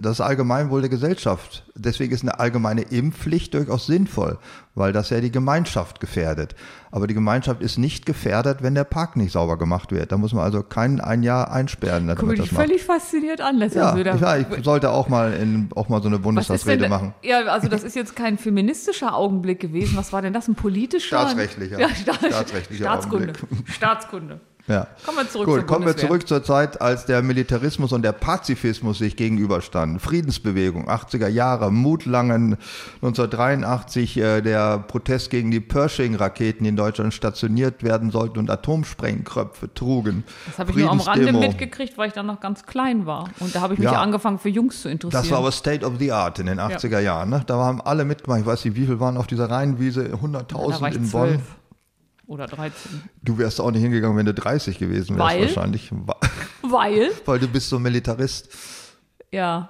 das Allgemeinwohl der Gesellschaft. Deswegen ist eine allgemeine Impfpflicht durchaus sinnvoll, weil das ja die Gemeinschaft gefährdet. Aber die Gemeinschaft ist nicht gefährdet, wenn der Park nicht sauber gemacht wird. Da muss man also kein ein Jahr einsperren, damit Guck mich das macht. völlig fasziniert an. Das Ja, so der- ich, ja, ich sollte auch mal in, auch mal so eine denn, Bundestagsrede machen. Ja, also das ist jetzt kein feministischer Augenblick gewesen. Was war denn das? Ein politischer? Staatsrechtlicher. Ja, Staats Staatsrechtlicher Staatskunde. Augenblick. Staatskunde. Ja. Kommen wir zurück Gut, zur kommen wir zurück zur Zeit, als der Militarismus und der Pazifismus sich gegenüberstanden. Friedensbewegung, 80er Jahre, Mutlangen, 1983 äh, der Protest gegen die Pershing-Raketen, die in Deutschland stationiert werden sollten und Atomsprengköpfe trugen. Das habe ich nur am Rande mitgekriegt, weil ich dann noch ganz klein war. Und da habe ich mich Ja. ja. angefangen für Jungs zu interessieren. Das war aber State of the Art in den 80er Jahren. Ne? Da haben alle mitgemacht. Ich weiß nicht, wie viel waren auf dieser Rheinwiese? da war 100.000 ich in Bonn. Oder 13. Du wärst auch nicht hingegangen, wenn du 30 gewesen wärst Weil? wahrscheinlich. Weil, Weil du bist so Militarist. ja,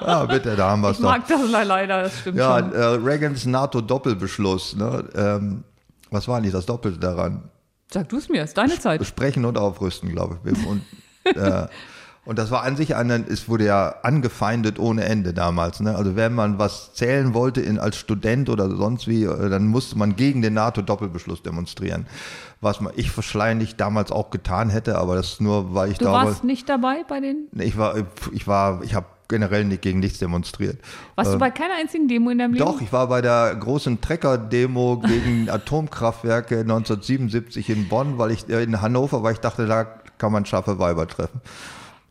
Ja, bitte, da haben wir es ich doch. mag das leider, das stimmt Ja, schon. äh, Reagans NATO-Doppelbeschluss. Ne? Ähm, was war nicht das Doppelte daran? Sag du es mir, ist deine Zeit. Besprechen und aufrüsten, glaube ich. Und, äh, und das war an sich ein, es wurde ja angefeindet ohne Ende damals. Ne? Also wenn man was zählen wollte in, als Student oder sonst wie, äh, dann musste man gegen den NATO-Doppelbeschluss demonstrieren. Was man, ich wahrscheinlich damals auch getan hätte, aber das nur, weil ich Du glaube, warst nicht dabei bei den. Nee, ich war, ich war, ich habe generell nicht gegen nichts demonstriert. Warst du bei keiner einzigen Demo in deinem Leben? Doch, ich war bei der großen Trecker-Demo gegen Atomkraftwerke 1977 in Bonn, weil ich äh, in Hannover, weil ich dachte, da kann man scharfe Weiber treffen.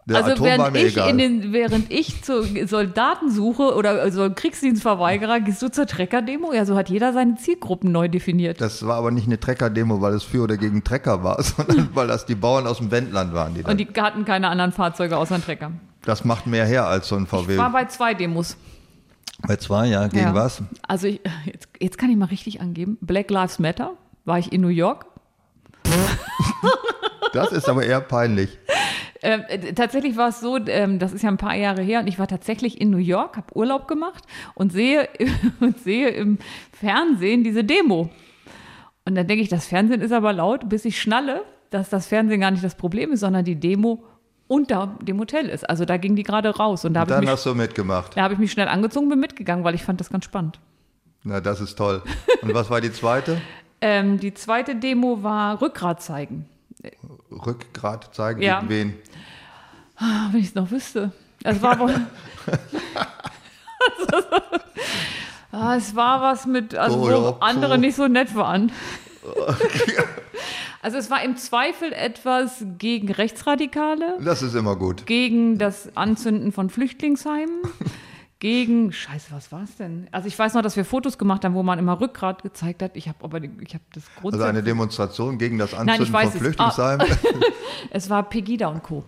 Der Also Atom während ich, egal. in den, während ich zur Soldatensuche oder also Kriegsdienstverweigerer, gehst du zur Trecker-Demo? Ja, so hat jeder seine Zielgruppen neu definiert. das war aber nicht eine Trecker-Demo, weil es für oder gegen Trecker war, sondern weil das die Bauern aus dem Wendland waren. Die Und die hatten keine anderen Fahrzeuge außer einen Trecker. das macht mehr her als so ein VW. Ich war bei zwei Demos. bei zwei, ja, gegen Ja. was? Also ich, jetzt, jetzt kann ich mal richtig angeben. Black Lives Matter war ich in New York. Das ist aber eher peinlich. Ähm, äh, tatsächlich war es so, ähm, das ist ja ein paar Jahre her, und ich war tatsächlich in New York, habe Urlaub gemacht und sehe, und sehe im Fernsehen diese Demo. Und dann denke ich, das Fernsehen ist aber laut, bis ich schnalle, dass das Fernsehen gar nicht das Problem ist, sondern die Demo unter dem Hotel ist. Also da ging die gerade raus und da habe ich, Dann mich- hast du mitgemacht. da hab ich mich schnell angezogen, bin mitgegangen, weil ich fand das ganz spannend. Na, das ist toll. Und was war die zweite? Ähm, die zweite Demo war Rückgrat zeigen. Rückgrat zeigen Ja. gegen wen? Ah, Wenn ich es noch wüsste. Es war wohl. ah, es war was mit, also Oh, wo ja, andere so. nicht so nett waren. also es war im Zweifel etwas gegen Rechtsradikale, Das ist immer gut. gegen das Anzünden von Flüchtlingsheimen, gegen Scheiße, was war es denn? Also ich weiß noch, dass wir Fotos gemacht haben, wo man immer Rückgrat gezeigt hat. Ich habe aber ich habe das Also eine. Demonstration gegen das Nein, ich Anzünden weiß von es. Flüchtlingsheimen. es war Pegida und Co.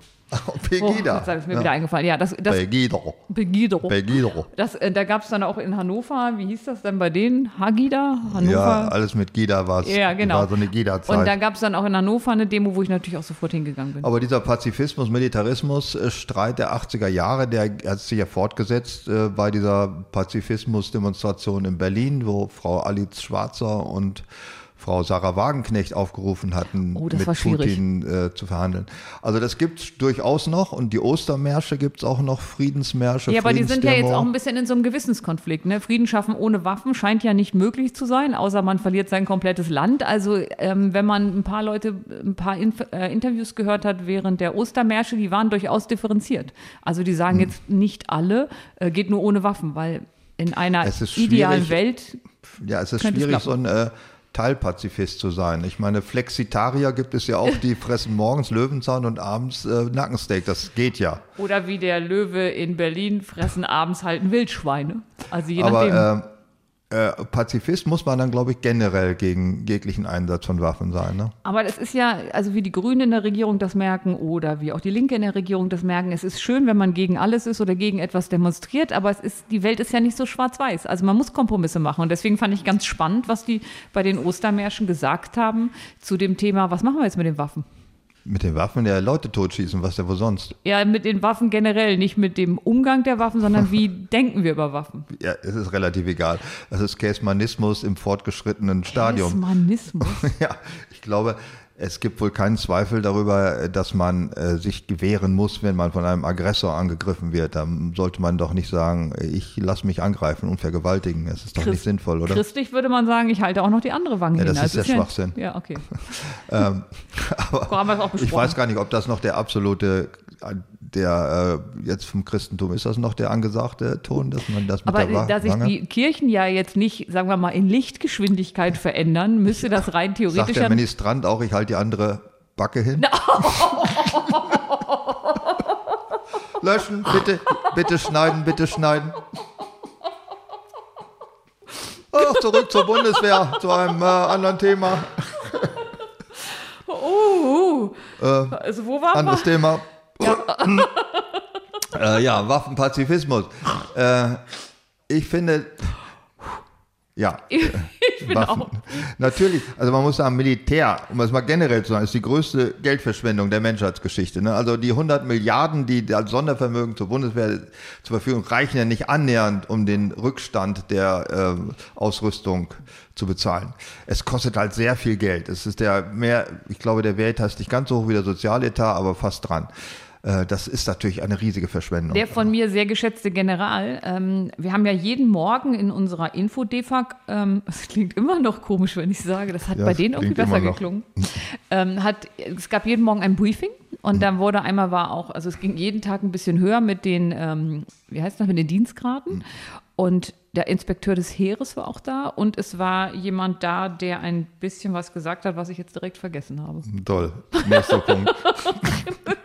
Pegida. Oh, das ist mir ja. wieder eingefallen. Ja, das, das Pegida. Pegida. Pegida. Das, äh, da gab es dann auch in Hannover, wie hieß das denn bei denen? Hagida? Hannover? Ja, alles mit Gida war es. Ja, genau. War so eine Gida-Zeit. Und da gab es dann auch in Hannover eine Demo, wo ich natürlich auch sofort hingegangen bin. Aber dieser Pazifismus, Militarismus, äh, Streit der 80er Jahre, der hat sich ja fortgesetzt äh, bei dieser Pazifismus-Demonstration in Berlin, wo Frau Alice Schwarzer und Frau Sarah Wagenknecht aufgerufen hatten, Oh, mit schwierig. Putin äh, zu verhandeln. Also das gibt es durchaus noch und die Ostermärsche gibt es auch noch, Friedensmärsche, Ja, aber die sind ja jetzt auch ein bisschen in so einem Gewissenskonflikt. Ne? Frieden schaffen ohne Waffen scheint ja nicht möglich zu sein, außer man verliert sein komplettes Land. Also ähm, wenn man ein paar Leute, ein paar Inf äh, Interviews gehört hat während der Ostermärsche, die waren durchaus differenziert. Also die Hm. sagen jetzt nicht alle, äh, geht nur ohne Waffen, weil in einer idealen schwierig. Welt Ja, es ist Könnte es schwierig, so ein äh, Teilpazifist zu sein. Ich meine, Flexitarier gibt es ja auch, die fressen morgens Löwenzahn und abends äh, Nackensteak. Das geht ja. oder wie der Löwe in Berlin fressen abends halt ein Wildschweine. Also je nachdem. Aber äh, äh, Pazifist muss man dann, glaube ich, generell gegen jeglichen Einsatz von Waffen sein. Ne? Aber es ist ja, also wie die Grünen in der Regierung das merken oder wie auch die Linke in der Regierung das merken, es ist schön, wenn man gegen alles ist oder gegen etwas demonstriert, aber es ist, die Welt ist ja nicht so schwarz-weiß. Also man muss Kompromisse machen. Und deswegen fand ich ganz spannend, was die bei den Ostermärschen gesagt haben zu dem Thema, was machen wir jetzt mit den Waffen? Mit den Waffen ja Leute totschießen, was ja wo sonst. Ja, mit den Waffen generell, nicht mit dem Umgang der Waffen, sondern wie denken wir über Waffen? Ja, es ist relativ egal. Das ist Käsmanismus im fortgeschrittenen Stadium. Humanismus. Ja, ich glaube, es gibt wohl keinen Zweifel darüber, dass man äh, sich gewähren muss, wenn man von einem Aggressor angegriffen wird. Dann sollte man doch nicht sagen, ich lasse mich angreifen und vergewaltigen. Das ist doch nicht Christ- sinnvoll, oder? Christlich würde man sagen, ich halte auch noch die andere Wange Ja, hin. das ist Also der ja- Schwachsinn. Ja, okay. ähm, aber ich weiß gar nicht, ob das noch der absolute, der äh, jetzt vom Christentum, ist das noch der angesagte Ton, dass man das mit Aber der da sich die Kirchen ja jetzt nicht, sagen wir mal, in Lichtgeschwindigkeit verändern, müsste das rein Sagt theoretisch der ja Ministrant auch, ich halte die andere Backe hin? Löschen, bitte, bitte schneiden, bitte schneiden. Ach, zurück zur Bundeswehr, zu einem äh, anderen Thema. Uh, also wo waren wir? Anderes Thema. äh, ja, Waffenpazifismus. Äh, ich finde, ja, Ich bin Waffen. auch. Natürlich, also man muss sagen, Militär, um es mal generell zu sagen, ist die größte Geldverschwendung der Menschheitsgeschichte. Ne? Also die 100 Milliarden, die als Sondervermögen zur Bundeswehr zur Verfügung reichen ja nicht annähernd, um den Rückstand der ähm, Ausrüstung zu bezahlen. Es kostet halt sehr viel Geld. Es ist der mehr, ich glaube, der Wert ist nicht ganz so hoch wie der Sozialetat, aber fast dran. Äh, das ist natürlich eine riesige Verschwendung. Der von mir sehr geschätzte General, ähm, wir haben ja jeden Morgen in unserer Info-DEFAG, ähm, das klingt immer noch komisch, wenn ich sage, das hat Ja, bei denen irgendwie besser geklungen, ähm, hat, es gab jeden Morgen ein Briefing und dann wurde einmal war auch, also es ging jeden Tag ein bisschen höher mit den, ähm, wie heißt das, mit den Dienstgraden und der Inspekteur des Heeres war auch da und es war jemand da, der ein bisschen was gesagt hat, was ich jetzt direkt vergessen habe. Toll. Nächster Punkt.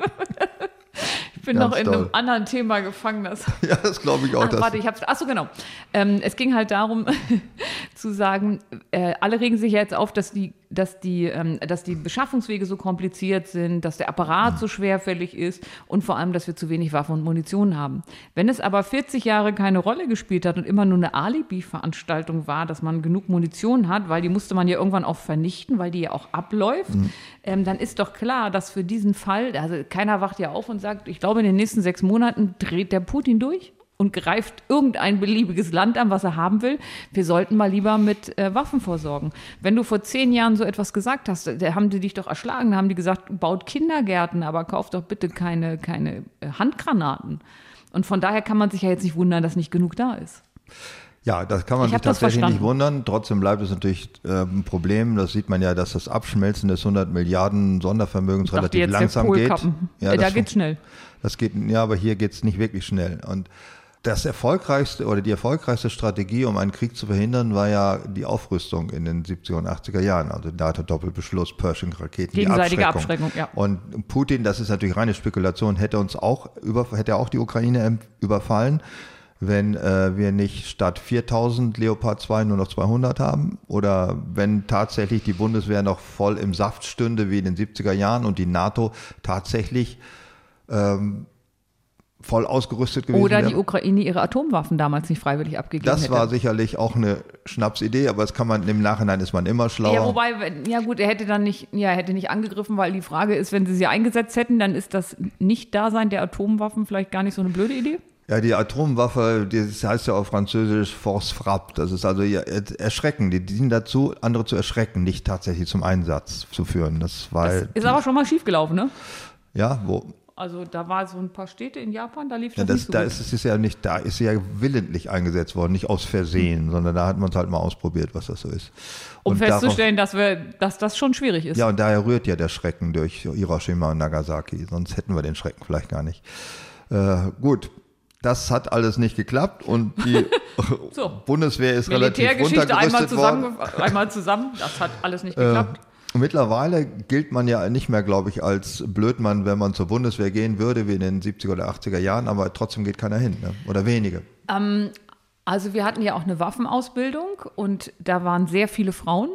Ich bin Ganz noch in toll. einem anderen Thema gefangen. Das Ja, das glaube ich auch. Ach, warte, ich hab's. Achso, genau. Ähm, es ging halt darum, zu sagen, äh, alle regen sich ja jetzt auf, dass die, dass, die, ähm, dass die Beschaffungswege so kompliziert sind, dass der Apparat so schwerfällig ist und vor allem, dass wir zu wenig Waffen und Munition haben. Wenn es aber 40 Jahre keine Rolle gespielt hat und immer nur eine Alibi-Veranstaltung war, dass man genug Munition hat, weil die musste man ja irgendwann auch vernichten, weil die ja auch abläuft, ähm, dann ist doch klar, dass für diesen Fall, also keiner wacht ja auf und sagt, ich glaube, in den nächsten sechs Monaten dreht der Putin durch und greift irgendein beliebiges Land an, was er haben will. Wir sollten mal lieber mit äh, Waffen vorsorgen. Wenn du vor zehn Jahren so etwas gesagt hast, da haben die dich doch erschlagen, da haben die gesagt, baut Kindergärten, aber kauft doch bitte keine, keine äh, Handgranaten. Und von daher kann man sich ja jetzt nicht wundern, dass nicht genug da ist. Ja, das kann man Ich sich tatsächlich nicht wundern. Trotzdem bleibt es natürlich äh, ein Problem. Das sieht man ja, dass das Abschmelzen des 100 Milliarden Sondervermögens relativ langsam geht. Ja, äh, das da geht's schnell. Das geht, ja, aber hier geht es nicht wirklich schnell. Und das erfolgreichste oder die erfolgreichste Strategie, um einen Krieg zu verhindern, war ja die Aufrüstung in den 70er und 80er Jahren. Also NATO-Doppelbeschluss, Pershing-Raketen, die Gegenseitige Abschreckung. Abschreckung, ja. Und Putin, das ist natürlich reine Spekulation, hätte uns auch über, hätte auch die Ukraine überfallen, wenn äh, wir nicht statt 4000 Leopard 2 nur noch 200 haben oder wenn tatsächlich die Bundeswehr noch voll im Saft stünde wie in den 70er Jahren und die NATO tatsächlich ähm, voll ausgerüstet gewesen Oder wäre. die Ukraine ihre Atomwaffen damals nicht freiwillig abgegeben Das hätte. war sicherlich auch eine Schnapsidee, aber das kann man im Nachhinein ist man immer schlauer. Ja, wobei, ja gut, er hätte dann nicht, ja, hätte nicht angegriffen, weil die Frage ist, wenn sie sie eingesetzt hätten, dann ist das Nicht-Dasein der Atomwaffen vielleicht gar nicht so eine blöde Idee. Ja, die Atomwaffe, das heißt ja auf Französisch Force Frappe. Das ist also ja, erschrecken. Die dienen dazu, andere zu erschrecken, nicht tatsächlich zum Einsatz zu führen. Das war Das ist aber schon mal schiefgelaufen, ne? ja, wo Also da war so ein paar Städte in Japan, da lief ja, das, das, nicht so da gut. ist es ja nicht, da ist sie ja willentlich eingesetzt worden, nicht aus Versehen, sondern da hat man es halt mal ausprobiert, was das so ist. um Und darauf- festzustellen, dass, wir, dass das schon schwierig ist. Ja, und daher rührt ja der Schrecken durch Hiroshima und Nagasaki. Sonst hätten wir den Schrecken vielleicht gar nicht. Äh, gut, das hat alles nicht geklappt und die So. Bundeswehr ist relativ Militärgeschichte einmal runtergerüstet worden. zusammen, einmal zusammen, das hat alles nicht geklappt. Mittlerweile gilt man ja nicht mehr, glaube ich, als Blödmann, wenn man zur Bundeswehr gehen würde, wie in den 70er oder 80er Jahren, aber trotzdem geht keiner hin. Ne? Oder wenige. Also wir hatten ja auch eine Waffenausbildung und da waren sehr viele Frauen.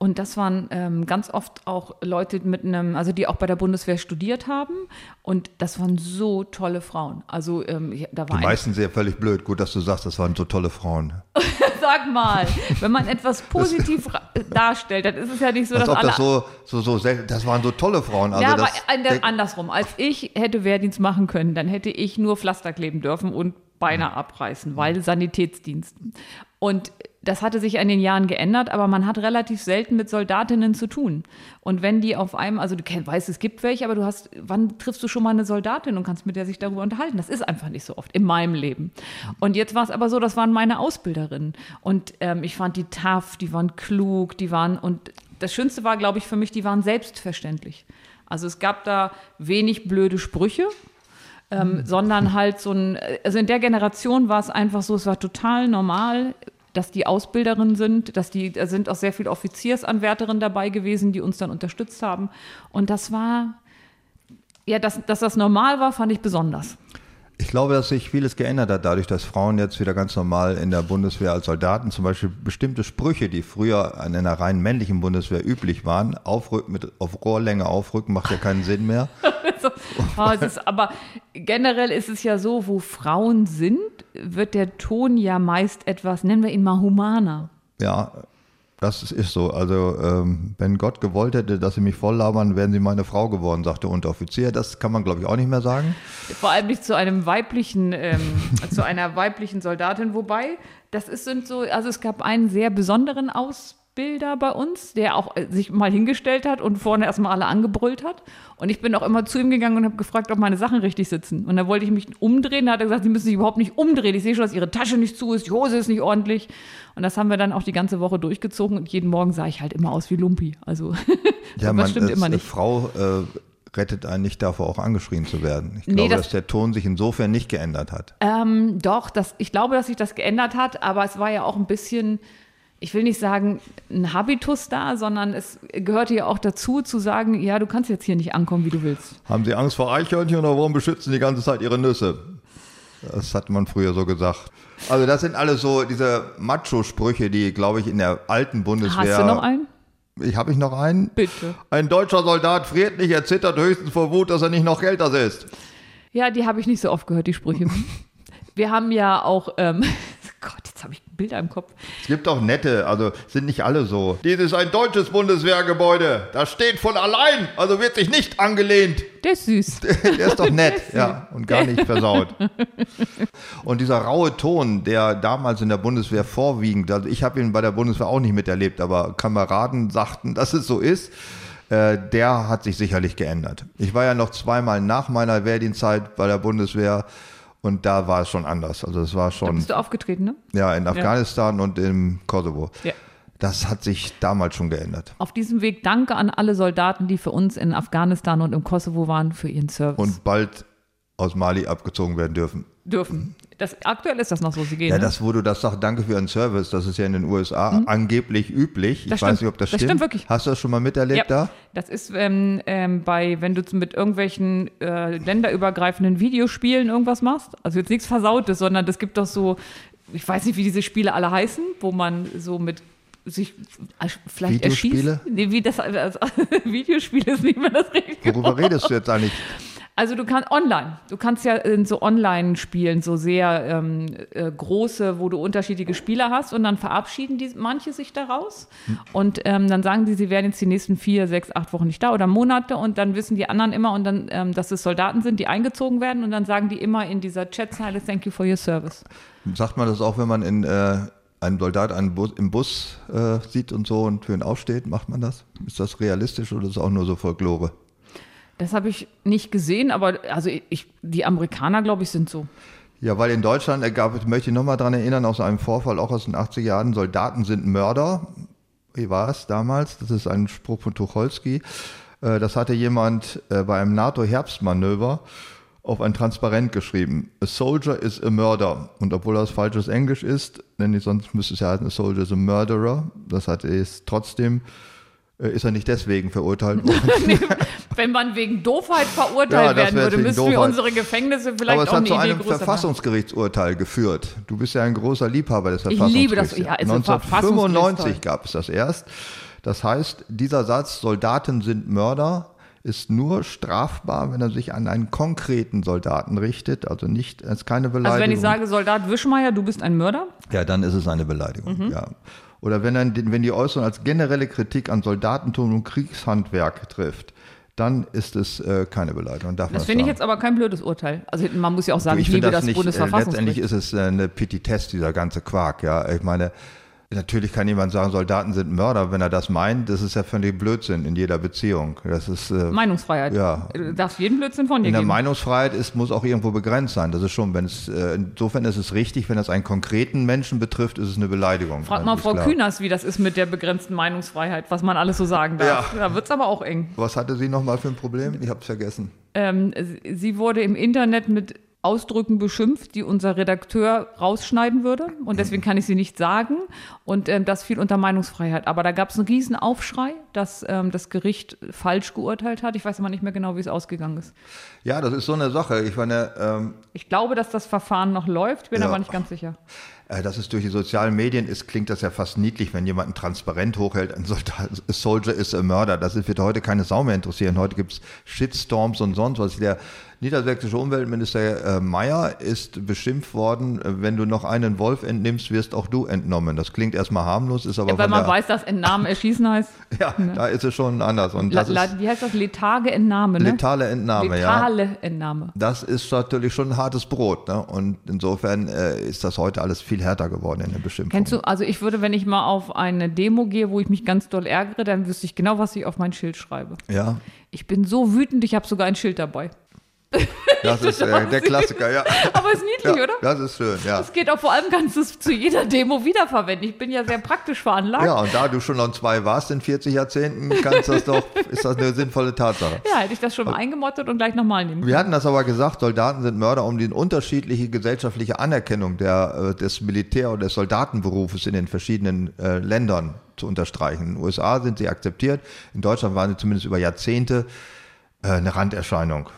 Und das waren ähm, ganz oft auch Leute mit einem, also die auch bei der Bundeswehr studiert haben. Und das waren so tolle Frauen. Also ähm, ich- da war Die meisten sehr völlig blöd. Gut, dass du sagst, das waren so tolle Frauen. sag mal, wenn man etwas positiv darstellt, dann ist es ja nicht so, dass alle das so, so, so, das waren so tolle Frauen. Also ja, aber das, der, denk- andersrum. Als ich hätte Wehrdienst machen können, dann hätte ich nur Pflaster kleben dürfen und Beine abreißen, weil Sanitätsdienst. Und das hatte sich in den Jahren geändert, aber man hat relativ selten mit Soldatinnen zu tun. Und wenn die auf einem, also du weißt, es gibt welche, aber du hast, wann triffst du schon mal eine Soldatin und kannst mit der sich darüber unterhalten? Das ist einfach nicht so oft in meinem Leben. Und jetzt war es aber so, das waren meine Ausbilderinnen. Und ähm, ich fand die tough, die waren klug, die waren, und das Schönste war, glaube ich, für mich, die waren selbstverständlich. Also es gab da wenig blöde Sprüche, ähm, sondern halt so ein, also in der Generation war es einfach so, es war total normal, dass die Ausbilderinnen sind, dass die, da sind auch sehr viele Offiziersanwärterinnen dabei gewesen, die uns dann unterstützt haben. Und das war, ja, dass, dass das normal war, fand ich besonders. Ich glaube, dass sich vieles geändert hat, dadurch, dass Frauen jetzt wieder ganz normal in der Bundeswehr als Soldaten zum Beispiel bestimmte Sprüche, die früher in einer rein männlichen Bundeswehr üblich waren, aufrücken, mit auf Rohrlänge aufrücken, macht ja keinen Sinn mehr. So, oh, es ist, aber generell ist es ja so, wo Frauen sind, wird der Ton ja meist etwas, nennen wir ihn mal humaner. Ja, das ist so. Also, ähm, wenn Gott gewollt hätte, dass sie mich voll labern, wären sie meine Frau geworden, sagt der Unteroffizier. Das kann man, glaube ich, auch nicht mehr sagen. Vor allem nicht zu einem weiblichen, ähm, zu einer weiblichen Soldatin, wobei das ist sind so, also es gab einen sehr besonderen Ausbilder bei uns, der auch äh, sich mal hingestellt hat und vorne erstmal alle angebrüllt hat. Und ich bin auch immer zu ihm gegangen und habe gefragt, ob meine Sachen richtig sitzen. Und dann wollte ich mich umdrehen, da hat er gesagt, Sie müssen sich überhaupt nicht umdrehen. Ich sehe schon, dass Ihre Tasche nicht zu ist, die Hose ist nicht ordentlich. Und das haben wir dann auch die ganze Woche durchgezogen und jeden Morgen sah ich halt immer aus wie Lumpi. Also Ja, man, das stimmt immer nicht. Frau äh, rettet einen nicht davor, auch angeschrien zu werden. Ich Nee, glaube, das- dass der Ton sich insofern nicht geändert hat. Ähm, doch, das, ich glaube, dass sich das geändert hat, aber es war ja auch ein bisschen, ich will nicht sagen, ein Habitus da, sondern es gehörte ja auch dazu, zu sagen, ja, du kannst jetzt hier nicht ankommen, wie du willst. Haben Sie Angst vor Eichhörnchen oder warum beschützen die ganze Zeit Ihre Nüsse? Das hat man früher so gesagt. Also das sind alles so diese Macho-Sprüche, die, glaube ich, in der alten Bundeswehr... Hast du noch einen? Ich habe ich noch einen. Bitte. Ein deutscher Soldat friert nicht, er zittert höchstens vor Wut, dass er nicht noch Geld ist. Ja, die habe ich nicht so oft gehört, die Sprüche. Wir haben ja auch, ähm, Gott, jetzt habe ich Bilder im Kopf. Es gibt auch nette, also sind nicht alle so. Dies ist ein deutsches Bundeswehrgebäude. Das steht von allein, also wird sich nicht angelehnt. Der ist süß. Der ist doch nett, ja, und gar nicht versaut. Und dieser raue Ton, der damals in der Bundeswehr vorwiegend, also ich habe ihn bei der Bundeswehr auch nicht miterlebt, aber Kameraden sagten, dass es so ist, äh, der hat sich sicherlich geändert. Ich war ja noch zweimal nach meiner Wehrdienstzeit bei der Bundeswehr und da war es schon anders. Also es war Da schon, bist du aufgetreten, ne? ja, in Afghanistan und im Kosovo. Ja. Das hat sich damals schon geändert. Auf diesem Weg danke an alle Soldaten, die für uns in Afghanistan und im Kosovo waren, für ihren Service. Und bald aus Mali abgezogen werden dürfen. dürfen. Das, aktuell ist das noch so, sie gehen. Ja, ne? das, wo du das sagst, danke für Ihren Service, das ist ja in den USA angeblich üblich. Ich Mhm. Das weiß stimmt. nicht, ob das, Das stimmt. stimmt wirklich. Hast du das schon mal miterlebt da? Das ist ähm, ähm, bei, wenn du mit irgendwelchen äh, länderübergreifenden Videospielen irgendwas machst. Also jetzt nichts Versautes, sondern es gibt doch so, ich weiß nicht, wie diese Spiele alle heißen, wo man so mit sich äh, vielleicht Videospiele? erschießt. Nee, wie das, also, Videospiele ist nicht mehr das richtige Worüber redest du jetzt eigentlich? Also du kannst online, du kannst ja in so Online-Spielen so sehr ähm, äh, große, wo du unterschiedliche Spieler hast und dann verabschieden die manche sich daraus und ähm, dann sagen die, sie werden jetzt die nächsten vier, sechs, acht Wochen nicht da oder Monate und dann wissen die anderen immer und dann, ähm, dass es Soldaten sind, die eingezogen werden und dann sagen die immer in dieser Chatzeile Thank you for your service. Sagt man das auch, wenn man in äh, einen Soldat einen Bus, im Bus äh, sieht und so und für ihn aufsteht? Macht man das? Ist das realistisch oder ist das auch nur so Folklore? Das habe ich nicht gesehen, aber also ich, die Amerikaner, glaube ich, sind so. Ja, weil in Deutschland äh, gab, möchte nochmal daran erinnern, aus einem Vorfall auch aus den 80er Jahren, Soldaten sind Mörder. Wie war es damals? Das ist ein Spruch von Tucholsky. Äh, Das hatte jemand äh, bei einem NATO-Herbstmanöver auf ein Transparent geschrieben. A soldier is a murder. Und obwohl das falsches Englisch ist, denn sonst müsste es ja heißen, a soldier is a murderer. Das hat es trotzdem, ist er nicht deswegen verurteilt worden. Wenn man wegen Doofheit verurteilt Ja, werden würde, müssten wir unsere Gefängnisse vielleicht Aber es auch hat eine zu Idee einem. Verfassungsgerichtsurteil geführt. Du bist ja ein großer Liebhaber des Ich Verfassungsgerichts. liebe das, ja, also 1995 Verfassungsgericht, gab es das erst. Das heißt, dieser Satz, Soldaten sind Mörder, ist nur strafbar, wenn er sich an einen konkreten Soldaten richtet, also nicht, es ist keine Beleidigung. Also wenn ich sage, Soldat Wischmeier, du bist ein Mörder, Ja, dann ist es eine Beleidigung, Mhm. ja. Oder wenn, dann, wenn die Äußerung als generelle Kritik an Soldatentum und Kriegshandwerk trifft, dann ist es äh, keine Beleidigung. Man das finde ich jetzt aber kein blödes Urteil. Also man muss ja auch sagen, ich, liebe das das, nicht, äh, letztendlich Bundesverfassungsgericht. ist es äh, eine Petitesse, dieser ganze Quark, ja. Ich meine, natürlich kann jemand sagen, Soldaten sind Mörder, wenn er das meint, das ist ja völlig Blödsinn in jeder Beziehung. Das ist, äh, Meinungsfreiheit. Ja. Du darfst jeden Blödsinn von dir in der geben. Meinungsfreiheit ist, muss auch irgendwo begrenzt sein. Das ist schon, wenn es, äh, insofern ist es richtig, wenn es einen konkreten Menschen betrifft, ist es eine Beleidigung. Frag Das mal Frau klar. Kühners, wie das ist mit der begrenzten Meinungsfreiheit, was man alles so sagen darf. Da wird es aber auch eng. Was hatte sie nochmal für ein Problem? Ich habe es vergessen. Ähm, sie wurde im Internet mit Ausdrücken beschimpft, die unser Redakteur rausschneiden würde. Und deswegen kann ich sie nicht sagen. Und ähm, das fiel unter Meinungsfreiheit. Aber da gab es einen riesen Aufschrei, dass ähm, das Gericht falsch geurteilt hat. Ich weiß aber nicht mehr genau, wie es ausgegangen ist. Ja, das ist so eine Sache. Ich meine, ähm, Ich glaube, dass das Verfahren noch läuft, bin Ja. aber nicht ganz sicher. Äh, Dass es durch die sozialen Medien ist, klingt das ja fast niedlich, wenn jemand ein Transparent hochhält, ein Soldat, a Soldier is a Murder. Das wird heute keine Sau mehr interessieren. Heute gibt's Shitstorms und sonst was. Der niedersächsische Umweltminister äh, Mayer ist beschimpft worden, äh, wenn du noch einen Wolf entnimmst, wirst auch du entnommen. Das klingt erstmal harmlos, ist aber Ja, weil man weiß, dass Entnahmen erschießen heißt. ja, da ist es schon anders. Und La, das la, ist wie heißt das? Letage Entnahme, ne? letale Entnahme, ja. Letale Entnahme. Das ist natürlich schon ein hartes Brot. Ne? Und insofern äh, ist das heute alles viel härter geworden in der Beschimpfung. Kennst du, also ich würde, wenn ich mal auf eine Demo gehe, wo ich mich ganz doll ärgere, dann wüsste ich genau, was ich auf mein Schild schreibe. Ja, Ich bin so wütend, ich habe sogar ein Schild dabei. Das ist äh, der Klassiker, ja. Aber ist niedlich, ja oder? Das ist schön, ja. Es geht auch vor allem, kannst du es zu jeder Demo wiederverwenden. Ich bin ja sehr praktisch veranlagt. Ja, und da du schon an zwei warst in 40 Jahrzehnten, kannst das doch, ist das eine sinnvolle Tatsache. Ja, hätte ich das schon mal eingemottet und gleich nochmal nehmen können. Wir hatten das aber gesagt, Soldaten sind Mörder, um die unterschiedliche gesellschaftliche Anerkennung der, äh, des Militär- und des Soldatenberufes in den verschiedenen äh, Ländern zu unterstreichen. In den USA sind sie akzeptiert, in Deutschland waren sie zumindest über Jahrzehnte äh, eine Randerscheinung.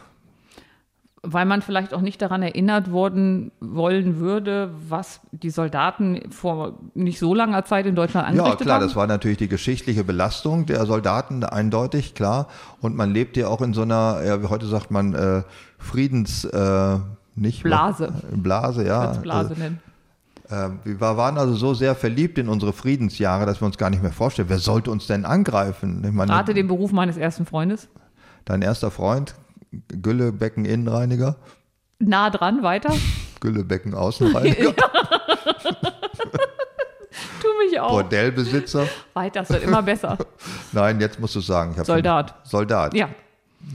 Weil man vielleicht auch nicht daran erinnert worden wollen würde, was die Soldaten vor nicht so langer Zeit in Deutschland Ja, angerichtet klar, haben. das war natürlich die geschichtliche Belastung der Soldaten, eindeutig, klar. Und man lebt ja auch in so einer, ja, wie heute sagt man, äh, Friedens, äh, nicht Blase. Blase, ja. Blase nennen. Äh, wir waren also so sehr verliebt in unsere Friedensjahre, dass wir uns gar nicht mehr vorstellen, wer sollte uns denn angreifen? Ich meine, Rate den Beruf meines ersten Freundes. dein erster Freund, Güllebecken Innenreiniger, Nah dran, weiter. Güllebecken Außenreiniger, Tu mich auch. Bordellbesitzer. Weiter, es wird immer besser. Nein, jetzt musst du sagen. Soldat. Schon, Soldat. Ja.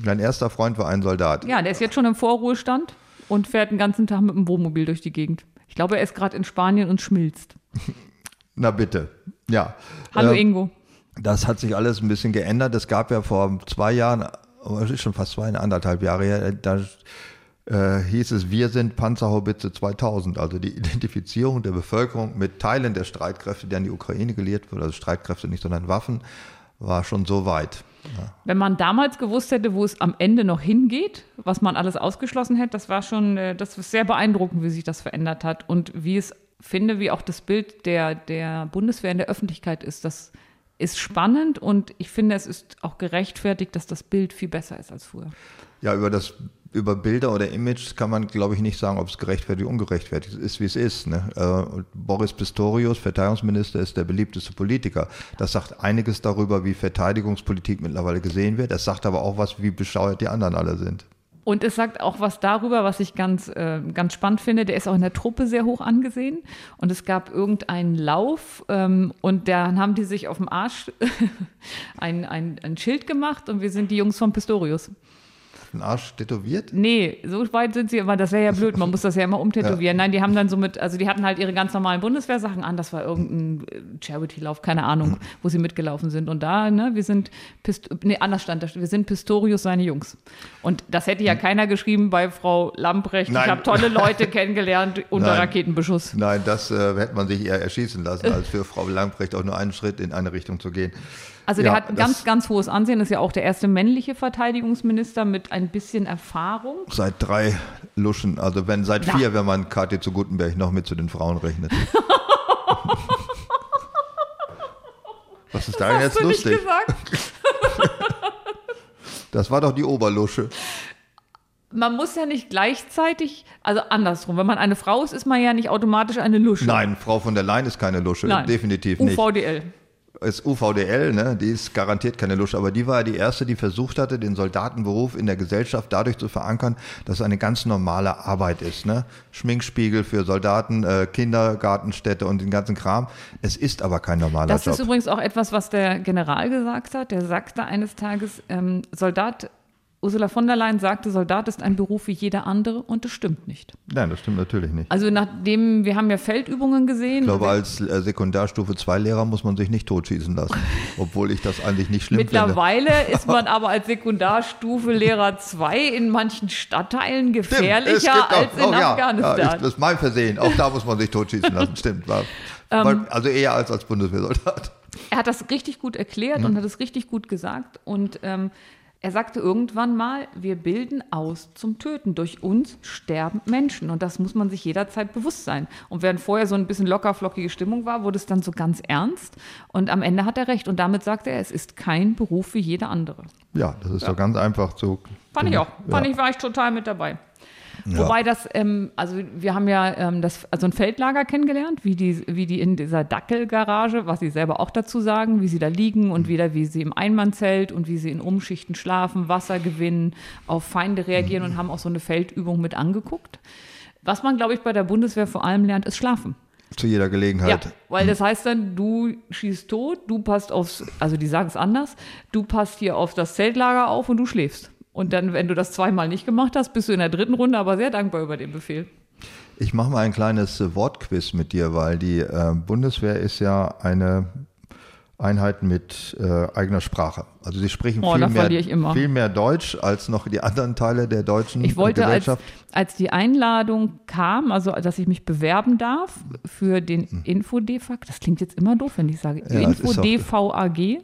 Dein erster Freund war ein Soldat. ja, der ist jetzt schon im Vorruhestand und fährt den ganzen Tag mit dem Wohnmobil durch die Gegend. Ich glaube, er ist gerade in Spanien und schmilzt. Na bitte. Ja. Hallo Ähm, Ingo. Das hat sich alles ein bisschen geändert. Es gab ja vor zwei Jahren, es ist schon fast zwei, anderthalb Jahre her, da äh, hieß es, wir sind Panzerhaubitze 2000, also die Identifizierung der Bevölkerung mit Teilen der Streitkräfte, die an die Ukraine geliert wurden, also Streitkräfte nicht, sondern Waffen, war schon so weit. Wenn man damals gewusst hätte, wo es am Ende noch hingeht, was man alles ausgeschlossen hätte, das war schon, äh, das ist sehr beeindruckend, wie sich das verändert hat und wie es finde, wie auch das Bild der, der Bundeswehr in der Öffentlichkeit ist. Das ist spannend und ich finde, es ist auch gerechtfertigt, dass das Bild viel besser ist als früher. Ja, über das über Bilder oder Images kann man, glaube ich, nicht sagen, ob es gerechtfertigt oder ungerechtfertigt ist, wie es ist. Ne? Äh, Boris Pistorius, Verteidigungsminister, ist der beliebteste Politiker. Das sagt einiges darüber, wie Verteidigungspolitik mittlerweile gesehen wird. Es sagt aber auch was, wie bescheuert die anderen alle sind. Und es sagt auch was darüber, was ich ganz, äh, ganz spannend finde. Der ist auch in der Truppe sehr hoch angesehen. Und es gab irgendeinen Lauf ähm, und dann haben die sich auf dem Arsch ein, ein, ein Schild gemacht und wir sind die Jungs von Pistorius den Arsch tätowiert? Nee, so weit sind sie, aber das wäre ja blöd, man muss das ja immer umtätowieren. Ja. Nein, die haben dann so mit, also die hatten halt ihre ganz normalen Bundeswehrsachen an, das war irgendein äh, Charity-Lauf, keine Ahnung, mhm. wo sie mitgelaufen sind. Und da, ne, wir sind, Pist nee, anders stand da, wir sind Pistorius seine Jungs. Und das hätte ja mhm. keiner geschrieben bei Frau Lamprecht. Nein. Ich habe tolle Leute kennengelernt unter Nein. Raketenbeschuss. Nein, das äh, hätte man sich eher erschießen lassen, als für Frau Lamprecht auch nur einen Schritt in eine Richtung zu gehen. Also der ja, hat ein ganz, ganz hohes Ansehen, ist ja auch der erste männliche Verteidigungsminister mit ein bisschen Erfahrung. Seit drei Luschen, also wenn seit ja. vier, wenn man Kathi zu Gutenberg noch mit zu den Frauen rechnet. Was ist da das jetzt lustig? das war doch die Oberlusche man muss ja nicht gleichzeitig, also andersrum, wenn man eine Frau ist, ist man ja nicht automatisch eine Lusche. Nein, Frau von der Leyen ist keine Lusche, Nein. definitiv nicht. UVDL ist UVDL, ne? die ist garantiert keine Lusche, aber die war ja die erste, die versucht hatte, den Soldatenberuf in der Gesellschaft dadurch zu verankern, dass es eine ganz normale Arbeit ist. Ne? Schminkspiegel für Soldaten, äh, Kindergartenstätte und den ganzen Kram. Es ist aber kein normaler das Job. Das ist übrigens auch etwas, was der General gesagt hat. Der sagte eines Tages, ähm, Soldat Ursula von der Leyen sagte, Soldat ist ein Beruf wie jeder andere und das stimmt nicht. Nein, das stimmt natürlich nicht. Also nachdem, wir haben ja Feldübungen gesehen. Ich glaube, als äh, Sekundarstufe 2 Lehrer muss man sich nicht totschießen lassen, obwohl ich das eigentlich nicht schlimm Mittlerweile finde. ist man aber als Sekundarstufe Lehrer 2 in manchen Stadtteilen gefährlicher als in oh, Afghanistan. Ja, ich, das ist mein Versehen. Auch da muss man sich totschießen lassen, stimmt. War, ähm, also eher als als Bundeswehrsoldat. Er hat das richtig gut erklärt hm. und hat es richtig gut gesagt und ähm, er sagte irgendwann mal, wir bilden aus zum Töten. Durch uns sterben Menschen. Und das muss man sich jederzeit bewusst sein. Und während vorher so ein bisschen lockerflockige Stimmung war, wurde es dann so ganz ernst. Und am Ende hat er recht. Und damit sagte er, es ist kein Beruf wie jeder andere. Ja, das ist ja. so ganz einfach zu. Fand ich auch. Fand ja. ich, war ich total mit dabei. Ja. Wobei das, ähm, also wir haben ja ähm, das, also ein Feldlager kennengelernt, wie die, wie die in dieser Dackelgarage, was sie selber auch dazu sagen, wie sie da liegen und mhm. wieder wie sie im Einmannzelt und wie sie in Umschichten schlafen, Wasser gewinnen, auf Feinde reagieren mhm. und haben auch so eine Feldübung mit angeguckt. Was man, glaube ich, bei der Bundeswehr vor allem lernt, ist Schlafen. Zu jeder Gelegenheit. Ja, weil das heißt dann, du schießt tot, du passt aufs, also die sagen es anders, du passt hier auf das Zeltlager auf und du schläfst. Und dann, wenn du das zweimal nicht gemacht hast, bist du in der dritten Runde aber sehr dankbar über den Befehl. Ich mache mal ein kleines äh, Wortquiz mit dir, weil die äh, Bundeswehr ist ja eine Einheit mit äh, eigener Sprache. Also sie sprechen oh, viel, mehr, viel mehr Deutsch als noch die anderen Teile der deutschen ich wollte, Gesellschaft. Als, als die Einladung kam, also dass ich mich bewerben darf für den hm. Info-DVAG, das klingt jetzt immer doof, wenn ich sage ja, Info-DVAG,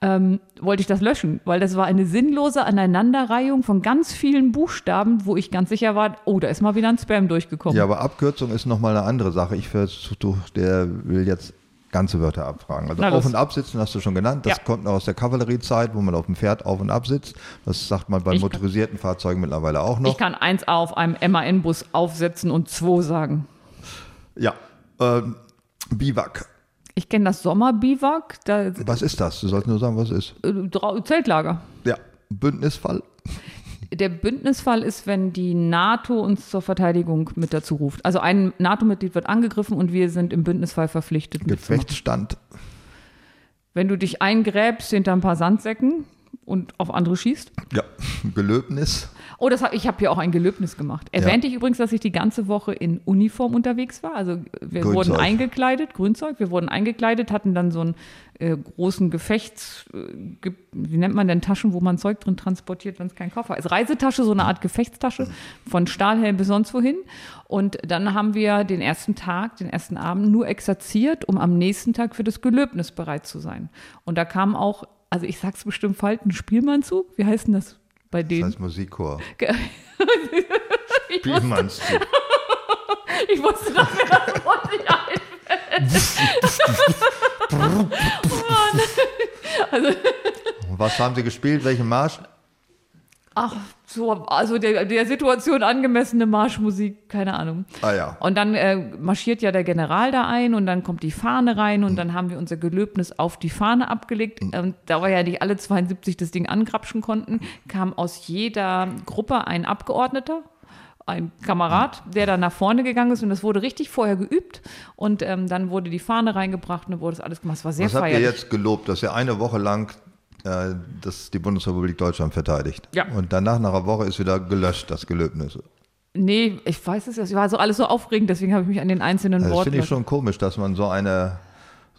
ähm, wollte ich das löschen, weil das war eine sinnlose Aneinanderreihung von ganz vielen Buchstaben, wo ich ganz sicher war, oh, da ist mal wieder ein Spam durchgekommen. Ja, aber Abkürzung ist nochmal eine andere Sache. Ich versuche, der will jetzt ganze Wörter abfragen. Also Na, auf und absitzen hast du schon genannt. Das ja. kommt noch aus der Kavalleriezeit, wo man auf dem Pferd auf und ab sitzt. Das sagt man bei ich motorisierten kann, Fahrzeugen mittlerweile auch noch. Ich kann 1A auf einem MAN-Bus aufsetzen und 2 sagen. Ja. Ähm, Biwak. Ich kenne das Sommerbiwak. Da was ist das? Du sollst nur sagen, was ist. Äh, Zeltlager. Ja. Bündnisfall. Der Bündnisfall ist, wenn die NATO uns zur Verteidigung mit dazu ruft. Also ein NATO-Mitglied wird angegriffen und wir sind im Bündnisfall verpflichtet. Gefechtsstand. Wenn du dich eingräbst hinter ein paar Sandsäcken und auf andere schießt. Ja, Gelöbnis. Oh, das hab, ich habe hier auch ein Gelöbnis gemacht. Erwähnte ja. ich übrigens, dass ich die ganze Woche in Uniform unterwegs war. Also wir Grünzeug. wurden eingekleidet, Grünzeug, wir wurden eingekleidet, hatten dann so einen äh, großen Gefechts, äh, wie nennt man denn Taschen, wo man Zeug drin transportiert, wenn es kein Koffer ist. Reisetasche, so eine Art Gefechtstasche von Stahlhelm bis sonst wohin. Und dann haben wir den ersten Tag, den ersten Abend nur exerziert, um am nächsten Tag für das Gelöbnis bereit zu sein. Und da kam auch also ich sag's bestimmt falsch, ein Spielmannzug? Wie heißt denn das? Bei denen. Das heißt Musikchor. Spielmannszug. ich wusste, dass mir das Wort nicht einfällt. also, Was haben Sie gespielt? Welchen Marsch? Ach, so, also der, der Situation angemessene Marschmusik, keine Ahnung. Ah ja. Und dann äh, marschiert ja der General da ein und dann kommt die Fahne rein und dann haben wir unser Gelöbnis auf die Fahne abgelegt. Und da wir ja nicht alle 72 das Ding angrapschen konnten, kam aus jeder Gruppe ein Abgeordneter. Ein Kamerad, der dann nach vorne gegangen ist und das wurde richtig vorher geübt und ähm, dann wurde die Fahne reingebracht und dann wurde das alles gemacht. Es war sehr Was habt ihr feierlich. jetzt gelobt, dass ihr eine Woche lang äh, das, die Bundesrepublik Deutschland verteidigt? Ja. Und danach, nach einer Woche, ist wieder gelöscht, das Gelöbnis. Nee, ich weiß es, es war so alles so aufregend, deswegen habe ich mich an den einzelnen Also das Worten. finde ich schon komisch, dass man so eine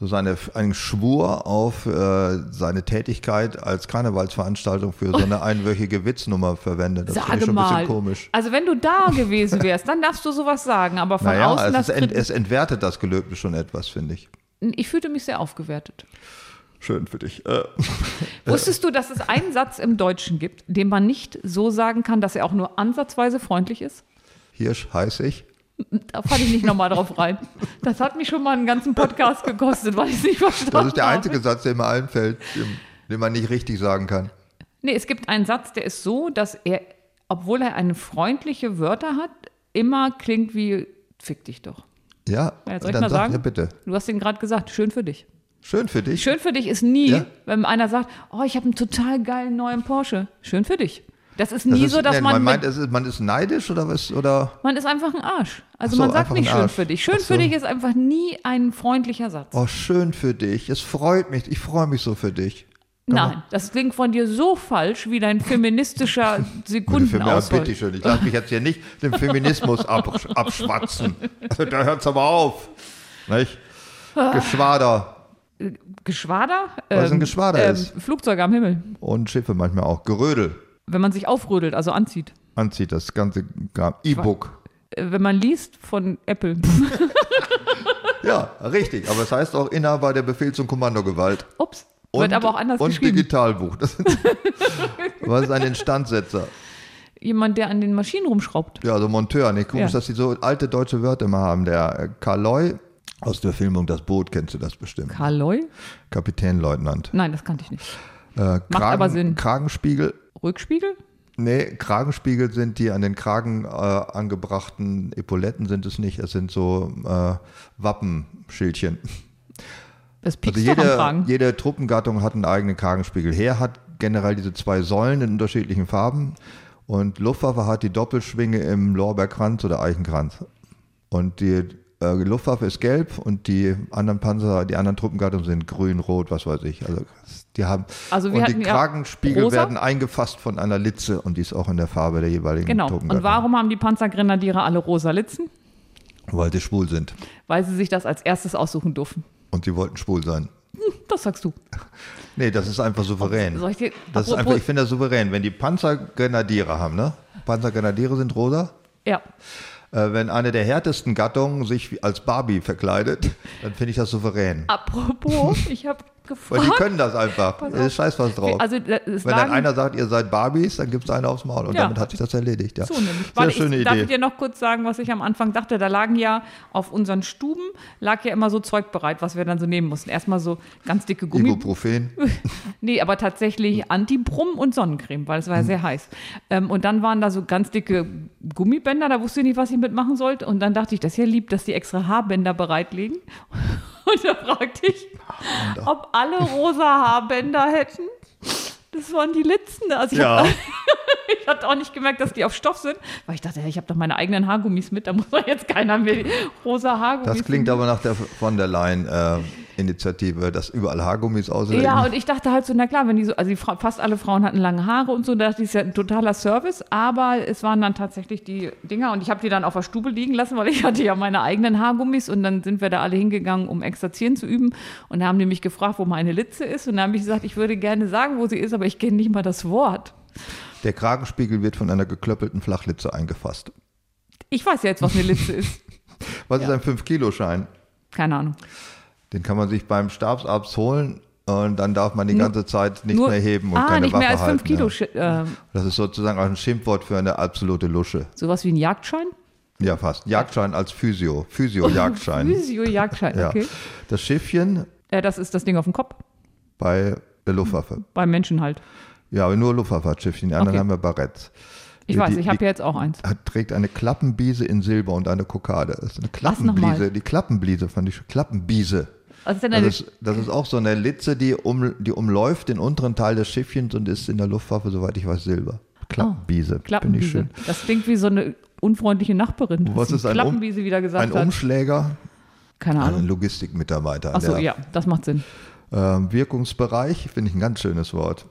so seine, einen Schwur auf äh, seine Tätigkeit als Karnevalsveranstaltung für so eine einwöchige Witznummer verwendet. Das finde Sage ich schon ein mal. bisschen komisch. Also wenn du da gewesen wärst, dann darfst du sowas sagen, aber von Naja, außen also das es, ent, es entwertet das Gelöbnis schon etwas, finde ich. Ich fühlte mich sehr aufgewertet. Schön für dich. Äh, Wusstest du, dass es einen Satz im Deutschen gibt, den man nicht so sagen kann, dass er auch nur ansatzweise freundlich ist? Hirsch heiß ich. Da falle ich nicht nochmal drauf rein. Das hat mich schon mal einen ganzen Podcast gekostet, weil ich es nicht verstanden Das ist der habe. einzige Satz, der mir einfällt, den, den man nicht richtig sagen kann. Nee, es gibt einen Satz, der ist so, dass er, obwohl er eine freundliche Wörter hat, immer klingt wie fick dich doch. Ja, Ja, soll ich mal sag sagen? ja bitte. Du hast ihn gerade gesagt, schön für dich. Schön für dich. Schön für dich ist nie, Ja. wenn einer sagt, oh, ich habe einen total geilen neuen Porsche. Schön für dich. Das ist Das nie ist, so, dass nee, man, man meint, ist, man ist neidisch oder was? Oder? man ist einfach ein Arsch. Also so, man sagt nicht schön für dich. Schön so. für dich ist einfach nie ein freundlicher Satz. Oh, schön für dich. Es freut mich. Ich freue mich so für dich. Nein, das klingt von dir so falsch wie dein feministischer Sekundenauswahl. bitte schön. Ich lasse mich jetzt hier nicht dem Feminismus absch abschwatzen. Also, da hört es aber auf. Nicht? Geschwader Geschwader? Was ein Geschwader ist. Flugzeuge am Himmel. und Schiffe manchmal auch. Gerödel Wenn man sich aufrödelt, also anzieht. anzieht, das ganze. E-Book. Äh, Wenn man liest von Apple. Ja, richtig. Aber es heißt auch Inhaber der Befehls- und Kommandogewalt. Ups. Und, Wird aber auch anders und geschrieben. Digitalbuch. Das sind, was ist ein Instandsetzer? Jemand, der an den Maschinen rumschraubt. Ja, also Monteur. Nicht komisch, Ja. dass die so alte deutsche Wörter immer haben. Der Kaloy aus der Filmung Das Boot, kennst du das bestimmt. Karloy? Kapitänleutnant. Nein, das kannte ich nicht. Äh, Kragen, aber Sinn. Kragenspiegel. Rückspiegel? Nee, Kragenspiegel sind die an den Kragen äh, angebrachten Epauletten sind es nicht. Es sind so äh, Wappenschildchen. Das Also jede, jede Truppengattung hat einen eigenen Kragenspiegel. Heer hat generell diese zwei Säulen in unterschiedlichen Farben und Luftwaffe hat die Doppelschwinge im Lorbeerkranz oder Eichenkranz. Und die äh, Luftwaffe ist gelb und die anderen Panzer, die anderen Truppengattungen sind grün, rot, was weiß ich. Also die haben Also wir und die Kragenspiegel rosa. werden eingefasst von einer Litze und die ist auch in der Farbe der jeweiligen Genau. Truppengattung. Und warum haben die Panzergrenadiere alle rosa Litzen? Weil sie schwul sind. Weil sie sich das als erstes aussuchen durften. Und sie wollten schwul sein. Das sagst du. Nee, das ist einfach souverän. Soll ich dir, Das ist einfach, ich finde das souverän. Wenn die Panzergrenadiere haben, ne? Panzergrenadiere sind rosa. ja. Äh, wenn eine der härtesten Gattungen sich als Barbie verkleidet, dann finde ich das souverän. Apropos, ich habe Weil die gefragt. können das einfach. Scheiß was drauf. Also äh, wenn dann einer sagt, ihr seid Barbies, dann gibt es eine aufs Maul. Und Ja. damit hat sich das erledigt. Ja. so nämlich. Sehr schöne ich, darf Idee. ich dir noch kurz sagen, was ich am Anfang dachte? Da lagen ja auf unseren Stuben lag ja immer so Zeug bereit, was wir dann so nehmen mussten. Erstmal so ganz dicke Gummi. Ibuprofen. Nee, aber tatsächlich Anti-Brumm und Sonnencreme, weil es war ja sehr heiß. Ähm, und dann waren da so ganz dicke Gummibänder, da wusste ich nicht, was ich mitmachen sollte. Und dann dachte ich, das ist ja lieb, dass die extra Haarbänder bereitlegen. Und da fragte ich, ob alle rosa Haarbänder hätten. Das waren die letzten. Also ich, Ja. hab, ich hatte auch nicht gemerkt, dass die auf Stoff sind, weil ich dachte, ich habe doch meine eigenen Haargummis mit, da muss doch jetzt keiner mehr rosa Haargummis Das klingt aber nach der von der Leyen-Initiative, dass überall Haargummis auslegen. Ja, und ich dachte halt so, na klar, wenn die so, also die Fra fast alle Frauen hatten lange Haare und so, da dachte ich, ist ja ein totaler Service, aber es waren dann tatsächlich die Dinger und ich habe die dann auf der Stube liegen lassen, weil ich hatte ja meine eigenen Haargummis und dann sind wir da alle hingegangen, um Exerzieren zu üben und da haben die mich gefragt, wo meine Litze ist und dann habe ich gesagt, ich würde gerne sagen, wo sie ist, aber ich kenne nicht mal das Wort. Der Kragenspiegel wird von einer geklöppelten Flachlitze eingefasst. Ich weiß ja jetzt, was eine Litze ist. Was ist ein 5-Kilo-Schein? Keine Ahnung. Den kann man sich beim Stabsarzt holen und dann darf man die ganze Zeit nicht Nur- mehr heben und ah, keine nicht Waffe mehr als halten. fünf Kilo. Ja. Äh, Das ist sozusagen auch ein Schimpfwort für eine absolute Lusche. sowas wie ein Jagdschein? Ja, fast. Jagdschein als Physio. Physio-Jagdschein. Physio-Jagdschein, ja. okay. Das Schiffchen Äh, das ist das Ding auf dem Kopf, bei der Luftwaffe. beim Menschen halt. Ja, aber nur Luftwaffenschiffchen, die anderen Okay. haben wir Baretts. Ich Die- weiß, ich habe ja jetzt auch eins. Hat, trägt eine Klappenbiese in Silber und eine Kokade. Das ist eine nochmal? Klappenbliese. Die Klappenbliese fand ich schon. Klappenbiese. Was ist denn Das ist, das ist auch so eine Litze, die, um, die umläuft den unteren Teil des Schiffchens und ist in der Luftwaffe, soweit ich weiß, Silber. Klappenbiese. Finde ich Klappenwiese? schön. Das klingt wie so eine unfreundliche Nachbarin. Was ist ein Um- Klappenwiese wieder gesagt Ein hat. Umschläger, Keine ein Ahnung. Logistikmitarbeiter. Achso, ja, das macht Sinn. ähm, Wirkungsbereich, finde ich ein ganz schönes Wort.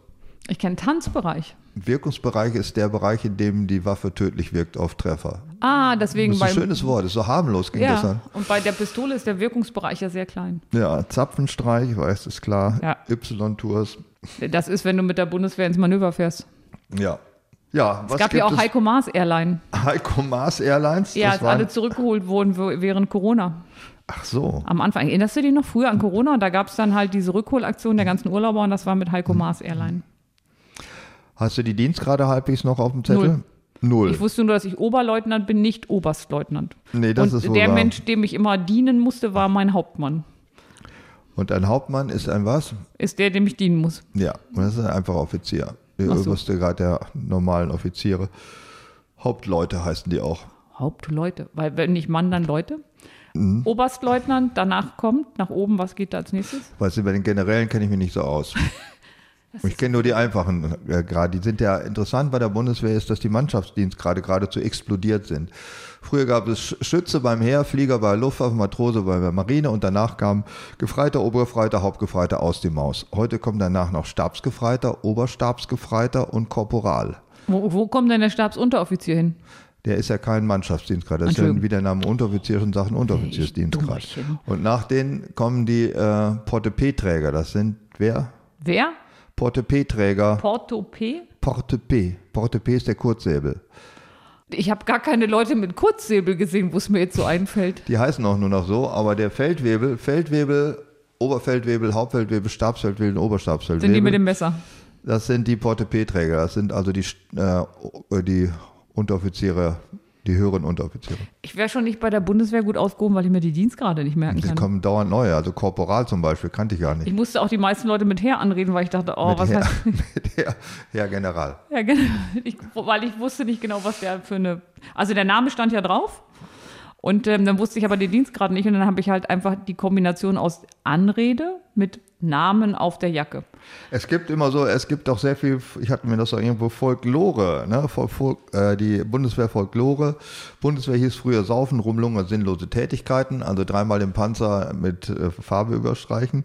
Ich kenne Tanzbereich. Wirkungsbereich ist der Bereich, in dem die Waffe tödlich wirkt auf Treffer. Ah, deswegen Das ist ein schönes Wort, ist so harmlos ging das ja, an. und bei der Pistole ist der Wirkungsbereich ja sehr klein. Ja, Zapfenstreich, weiß, ist klar. Ja. Y-Tours. Das ist, wenn du mit der Bundeswehr ins Manöver fährst. Ja. Ja, was Es gab ja auch Heiko Maas Airline. Heiko Maas Airlines. Ja, das als alle zurückgeholt wurden während Corona. ach so. Am Anfang, erinnerst du dich noch früher an Corona? Da gab es dann halt diese Rückholaktion der ganzen Urlauber und das war mit Heiko Maas Airline. Hast du die Dienstgrade halbwegs noch auf dem Zettel? Null. Null. Ich wusste nur, dass ich Oberleutnant bin, nicht Oberstleutnant. Nee, das und ist wohl der wahr. Mensch, dem ich immer dienen musste, war mein Hauptmann. Und ein Hauptmann ist ein was? Ist der, dem ich dienen muss. Ja, und das ist ein einfacher Offizier. Der so. oberste Grad der normalen Offiziere. Hauptleute heißen die auch. Hauptleute. Weil wenn nicht Mann, dann Leute. Mhm. Oberstleutnant, danach kommt, nach oben, was geht da als nächstes? Weißt du, bei den Generälen kenne ich mich nicht so aus. ich kenne nur die einfachen äh, Grade. Die sind ja interessant bei der Bundeswehr ist, dass die Mannschaftsdienstgrade geradezu explodiert sind. Früher gab es Sch- Schütze beim Heer, Flieger bei Luftwaffe, Matrose bei der Marine und danach kam Gefreiter, Obergefreiter, Hauptgefreiter aus dem Maus. Heute kommt danach noch Stabsgefreiter, Oberstabsgefreiter und Korporal. Wo, wo kommt denn der Stabsunteroffizier hin? Der ist ja kein Mannschaftsdienstgrad. Das ist ja wie der Name Unteroffizier schon sagt, ein Unteroffiziersdienstgrad. Und nach denen kommen die äh, Porte-P-Träger. Das sind wer? Wer? Porte-P-Träger. Porto P? Porte-P. Porte-P ist der Kurzsäbel. Ich habe gar keine Leute mit Kurzsäbel gesehen, wo es mir jetzt so einfällt. Die heißen auch nur noch so, aber der Feldwebel, Feldwebel, Oberfeldwebel, Hauptfeldwebel, Stabsfeldwebel, Oberstabsfeldwebel. Sind die mit dem Messer? das sind die Porte-P-Träger. Das sind also die, äh, die Unteroffiziere, die höheren Unteroffiziere. Ich wäre schon nicht bei der Bundeswehr gut aufgehoben, weil ich mir die Dienstgrade nicht merken Die kann. kommen dauernd neue. Also Korporal zum Beispiel kannte ich gar nicht. Ich musste auch die meisten Leute mit Herr anreden, weil ich dachte, oh, Mit was Herr- heißt. mit Herr, Herr General. Ja, genau. Ich, weil ich wusste nicht genau, was der für eine. Also der Name stand ja drauf. Und ähm, dann wusste ich aber den Dienstgrad nicht. Und dann habe ich halt einfach die Kombination aus Anrede mit Namen auf der Jacke. Es gibt immer so, es gibt auch sehr viel, ich hatte mir das auch irgendwo Folklore, ne? Fol Fol äh, die Bundeswehr Folklore. Bundeswehr hieß früher Saufen, Rumlungen sinnlose Tätigkeiten, also dreimal den Panzer mit äh, Farbe überstreichen.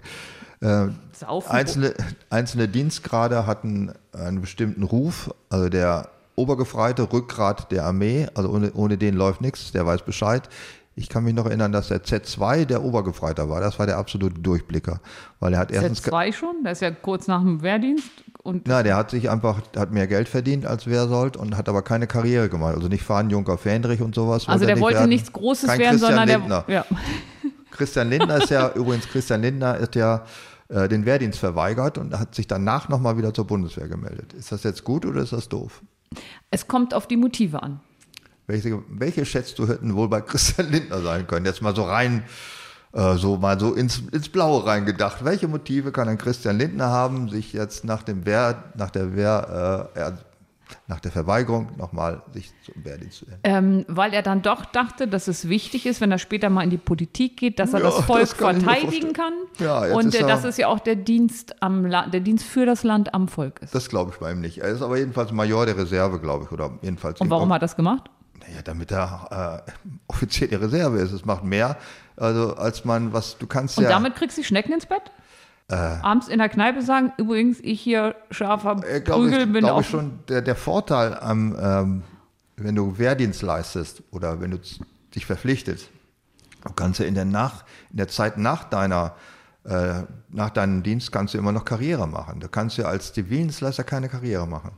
Äh, Saufen. einzelne, einzelne Dienstgrade hatten einen bestimmten Ruf, also der Obergefreite, Rückgrat der Armee, also ohne, ohne den läuft nichts, der weiß Bescheid. Ich kann mich noch erinnern, dass der Z2 der Obergefreiter war. Das war der absolute Durchblicker, weil er hat erstens Z2 schon, der ist ja kurz nach dem Wehrdienst. Und na, der hat sich einfach, hat mehr Geld verdient als Wehrsold und hat aber keine Karriere gemacht. Also nicht fahren Junker Fähnrich und sowas. also der er nicht wollte werden. nichts Großes Kein werden, Christian sondern Lindner. der. Ja. Christian Lindner ist ja, übrigens, Christian Lindner ist ja äh, den Wehrdienst verweigert und hat sich danach nochmal wieder zur Bundeswehr gemeldet. Ist das jetzt gut oder ist das doof? Es kommt auf die Motive an. Welche, welche schätzt du hätten wohl bei Christian Lindner sein können? Jetzt mal so rein, äh, so mal so ins, ins Blaue reingedacht. Welche Motive kann ein Christian Lindner haben, sich jetzt nach dem Wehr, nach der Wehr, äh, nach der Verweigerung nochmal sich zum Wehrdienst zu? Ähm, weil er dann doch dachte, dass es wichtig ist, wenn er später mal in die Politik geht, dass er Ja, das Volk das kann verteidigen kann. Ja, und ist äh, er- dass es ja auch der Dienst am La der Dienst für das Land am Volk ist. Das glaube ich bei ihm nicht. Er ist aber jedenfalls Major der Reserve, glaube ich, oder jedenfalls. Und warum hat er das gemacht? Naja, damit er äh, Offizier der Reserve ist. Es macht mehr, also als man, was du kannst Und ja. damit kriegst du die Schnecken ins Bett? Äh. Abends in der Kneipe sagen, übrigens, ich hier scharfer äh, glaube Prügel ich, bin glaube ich schon, der, der Vorteil am, ähm, wenn du Wehrdienst leistest oder wenn du dich verpflichtest, du kannst ja in der, nach, in der Zeit nach deiner äh, nach deinem Dienst kannst du immer noch Karriere machen. Du kannst ja als Zivildienstleister keine Karriere machen.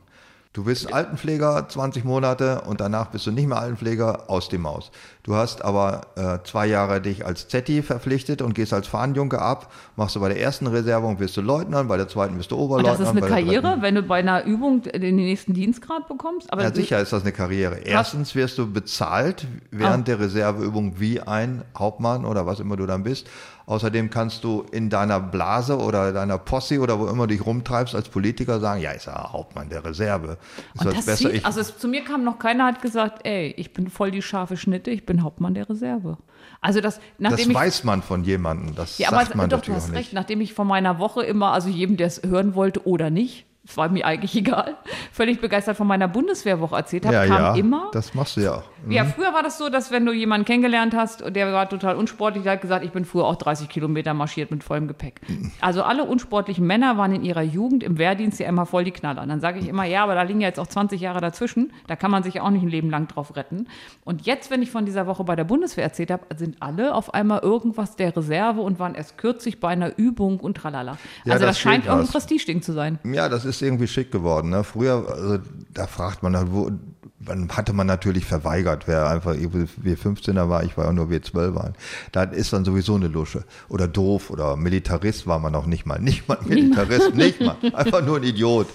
Du bist Altenpfleger 20 Monate und danach bist du nicht mehr Altenpfleger aus dem Maus. Du hast aber äh, zwei Jahre dich als Zetti verpflichtet und gehst als Fahnenjunker ab, machst du bei der ersten Reservung wirst du Leutnant, bei der zweiten wirst du Und Oberleutnant. das ist eine Karriere, wenn du bei einer Übung den nächsten Dienstgrad bekommst. Aber ja, sicher ist das eine Karriere. Erstens wirst du bezahlt während Ah. der Reserveübung wie ein Hauptmann oder was immer du dann bist. Außerdem kannst du in deiner Blase oder deiner Posse oder wo immer du dich rumtreibst als Politiker sagen, ja, ist ja Hauptmann der Reserve. Ist Und das das besser? zieht, Ich, also es, zu mir kam noch keiner, hat gesagt, ey, ich bin voll die scharfe Schnitte, ich bin Hauptmann der Reserve. Also das, das nachdem ich weiß man von jemandem. Das Ja, sagt aber man doch, du natürlich hast auch recht. nicht. Nachdem ich von meiner Woche immer, also jedem, der es hören wollte oder nicht, es war mir eigentlich egal, völlig begeistert von meiner Bundeswehrwoche erzählt habe, Ja, kam ja, immer. das machst du ja auch. Ja, früher war das so, dass wenn du jemanden kennengelernt hast, der war total unsportlich, der hat gesagt, ich bin früher auch 30 Kilometer marschiert mit vollem Gepäck. Also alle unsportlichen Männer waren in ihrer Jugend im Wehrdienst ja immer voll die Knaller. Und dann sage ich immer, ja, aber da liegen ja jetzt auch 20 Jahre dazwischen, da kann man sich ja auch nicht ein Leben lang drauf retten. Und jetzt, wenn ich von dieser Woche bei der Bundeswehr erzählt habe, sind alle auf einmal irgendwas der Reserve und waren erst kürzlich bei einer Übung und tralala. Ja, also das, das scheint irgendein. Prestigeding zu sein. Ja, das ist irgendwie schick geworden. Ne? Früher, also, da fragt man, halt, wo, dann hatte man natürlich verweigert, wer einfach W15er war, ich war ja nur W12 war. Da ist dann sowieso eine Lusche. Oder doof oder Militarist war man auch nicht mal. Nicht mal Militarist, nicht mal. Einfach nur ein Idiot.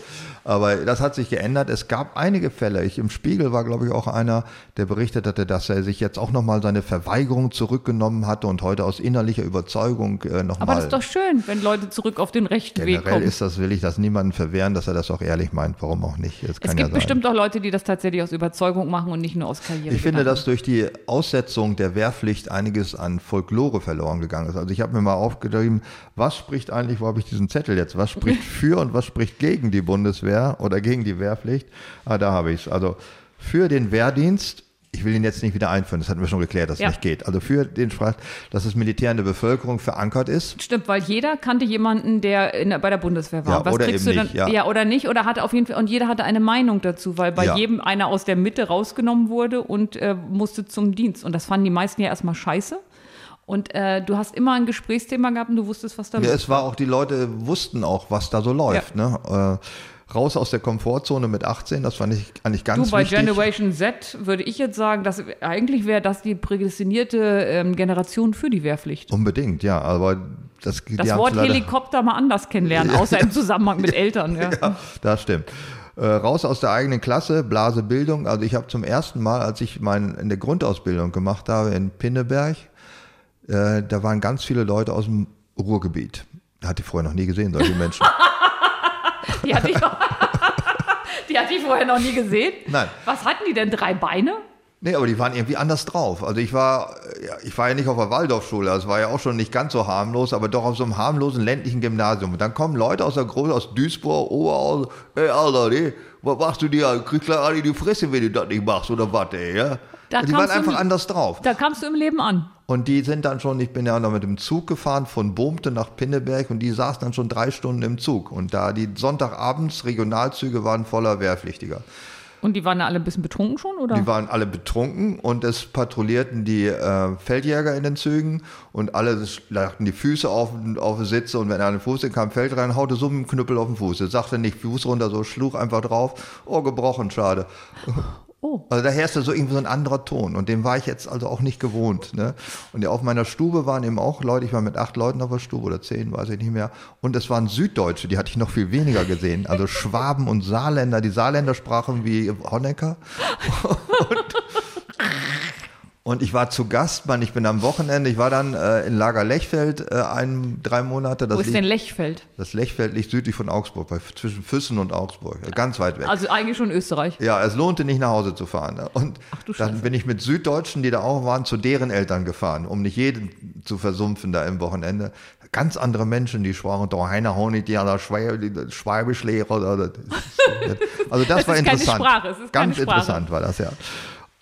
Aber das hat sich geändert. Es gab einige Fälle. Ich, Im Spiegel war, glaube ich, auch einer, der berichtet hatte, dass er sich jetzt auch nochmal seine Verweigerung zurückgenommen hatte und heute aus innerlicher Überzeugung äh, nochmal. Aber das ist doch schön, wenn Leute zurück auf den rechten Weg Generell kommen. ist das, will ich das niemandem verwehren, dass er das auch ehrlich meint. Warum auch nicht? Es gibt ja bestimmt auch Leute, die das tatsächlich aus Überzeugung machen und nicht nur aus Karriere. Ich finde, dass durch die Aussetzung der Wehrpflicht einiges an Folklore verloren gegangen ist. Also ich habe mir mal aufgeschrieben, was spricht eigentlich, wo habe ich diesen Zettel jetzt, was spricht für und was spricht gegen die Bundeswehr oder gegen die Wehrpflicht? Ah, da habe ich es. Also für den Wehrdienst, ich will ihn jetzt nicht wieder einführen, das hatten wir schon geklärt, dass es Ja. nicht geht. Also für den Sprach, dass das Militär in der Bevölkerung verankert ist. Stimmt, weil jeder kannte jemanden, der in, bei der Bundeswehr war. Ja, Was oder kriegst eben du nicht, dann? ja. oder nicht, oder hatte auf jeden Fall, und jeder hatte eine Meinung dazu, weil bei Ja. jedem einer aus der Mitte rausgenommen wurde und äh, musste zum Dienst. Und das fanden die meisten ja erstmal scheiße. Und äh, du hast immer ein Gesprächsthema gehabt und du wusstest, was da Ja, los es war auch, die Leute wussten auch, was da so läuft. Ne? Äh, raus aus der Komfortzone mit 18, das fand ich eigentlich ganz Du, bei wichtig. Generation Z würde ich jetzt sagen, dass eigentlich wäre das die prädestinierte ähm, Generation für die Wehrpflicht. Unbedingt, ja, aber das, die Das Wort Helikopter mal anders kennenlernen, außer im Zusammenhang mit Eltern. Ja. Ja, das stimmt. Äh, raus aus der eigenen Klasse, Blase Bildung. Also ich habe zum ersten Mal, als ich mein, in der Grundausbildung gemacht habe in Pinneberg, äh, da waren ganz viele Leute aus dem Ruhrgebiet. Hatte ich vorher noch nie gesehen, solche Menschen. Die hatte ich, die hatte ich vorher noch nie gesehen. Nein. Was hatten die denn? Drei Beine? Nee, aber die waren irgendwie anders drauf. Also ich war, ja, ich war ja nicht auf der Waldorfschule, das war ja auch schon nicht ganz so harmlos, aber doch auf so einem harmlosen ländlichen Gymnasium. Und dann kommen Leute aus der Groß, aus Duisburg, Oberhausen, ey Alter, nee, was machst du dir? Kriegst du alle die Fresse, wenn du das nicht machst oder was, ey, ja? Da Und die waren einfach im- anders drauf. Da kamst du im Leben an. Und die sind dann schon, ich bin ja noch mit dem Zug gefahren von Bohmte nach Pinneberg und die saßen dann schon drei Stunden im Zug. Und da die Sonntagabends Regionalzüge waren voller Wehrpflichtiger. Und die waren da alle ein bisschen betrunken schon, oder? Die waren alle betrunken und es patrouillierten die äh, Feldjäger in den Zügen und alle lachten die Füße auf, auf die Sitze und wenn einer einen Fuß in kam, Feld rein, haute so mit dem Knüppel auf den Fuß. Er sagte nicht Fuß runter, so schlug einfach drauf. Oh, gebrochen, schade. Oh. Also da herrschte so irgendwie so ein anderer Ton und den war ich jetzt also auch nicht gewohnt. Ne? Und auf meiner Stube waren eben auch Leute, ich war mit acht Leuten auf der Stube oder zehn, weiß ich nicht mehr. Und es waren Süddeutsche, die hatte ich noch viel weniger gesehen. Also Schwaben und Saarländer, die Saarländer sprachen wie Honecker. Und ich war zu Gast, Mann, ich bin am Wochenende, ich war dann äh, in Lager Lechfeld äh, ein, drei Monate. Das, Wo ist liegt, denn Lechfeld? das Lechfeld liegt südlich von Augsburg, bei, zwischen Füssen und Augsburg, äh, ganz weit weg. Also eigentlich schon Österreich. Ja, es lohnte nicht nach Hause zu fahren. ne? Und du dann Scheiße. bin ich mit Süddeutschen, die da auch waren, zu deren Eltern gefahren, um nicht jeden zu versumpfen da im Wochenende. Ganz andere Menschen, die sprachen da Heiner Honig, die aller Schwäbischlehrer. Oder, also das Es war interessant. Sprache, es ist Ganz keine Sprache. interessant war das, ja.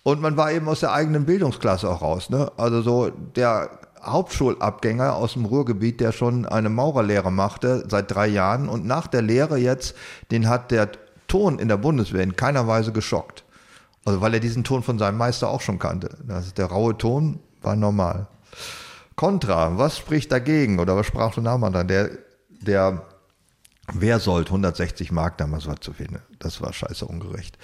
Und man war eben aus der eigenen Bildungsklasse auch raus. Ne? Also so der Hauptschulabgänger aus dem Ruhrgebiet, der schon eine Maurerlehre machte seit drei Jahren und nach der Lehre jetzt, den hat der Ton in der Bundeswehr in keiner Weise geschockt. Also weil er diesen Ton von seinem Meister auch schon kannte. Das ist der raue Ton war normal. Contra, was spricht dagegen oder was sprach du Name dann? Der, der Wehrsold 160 Mark damals war zu. Ne? Das war scheiße ungerecht.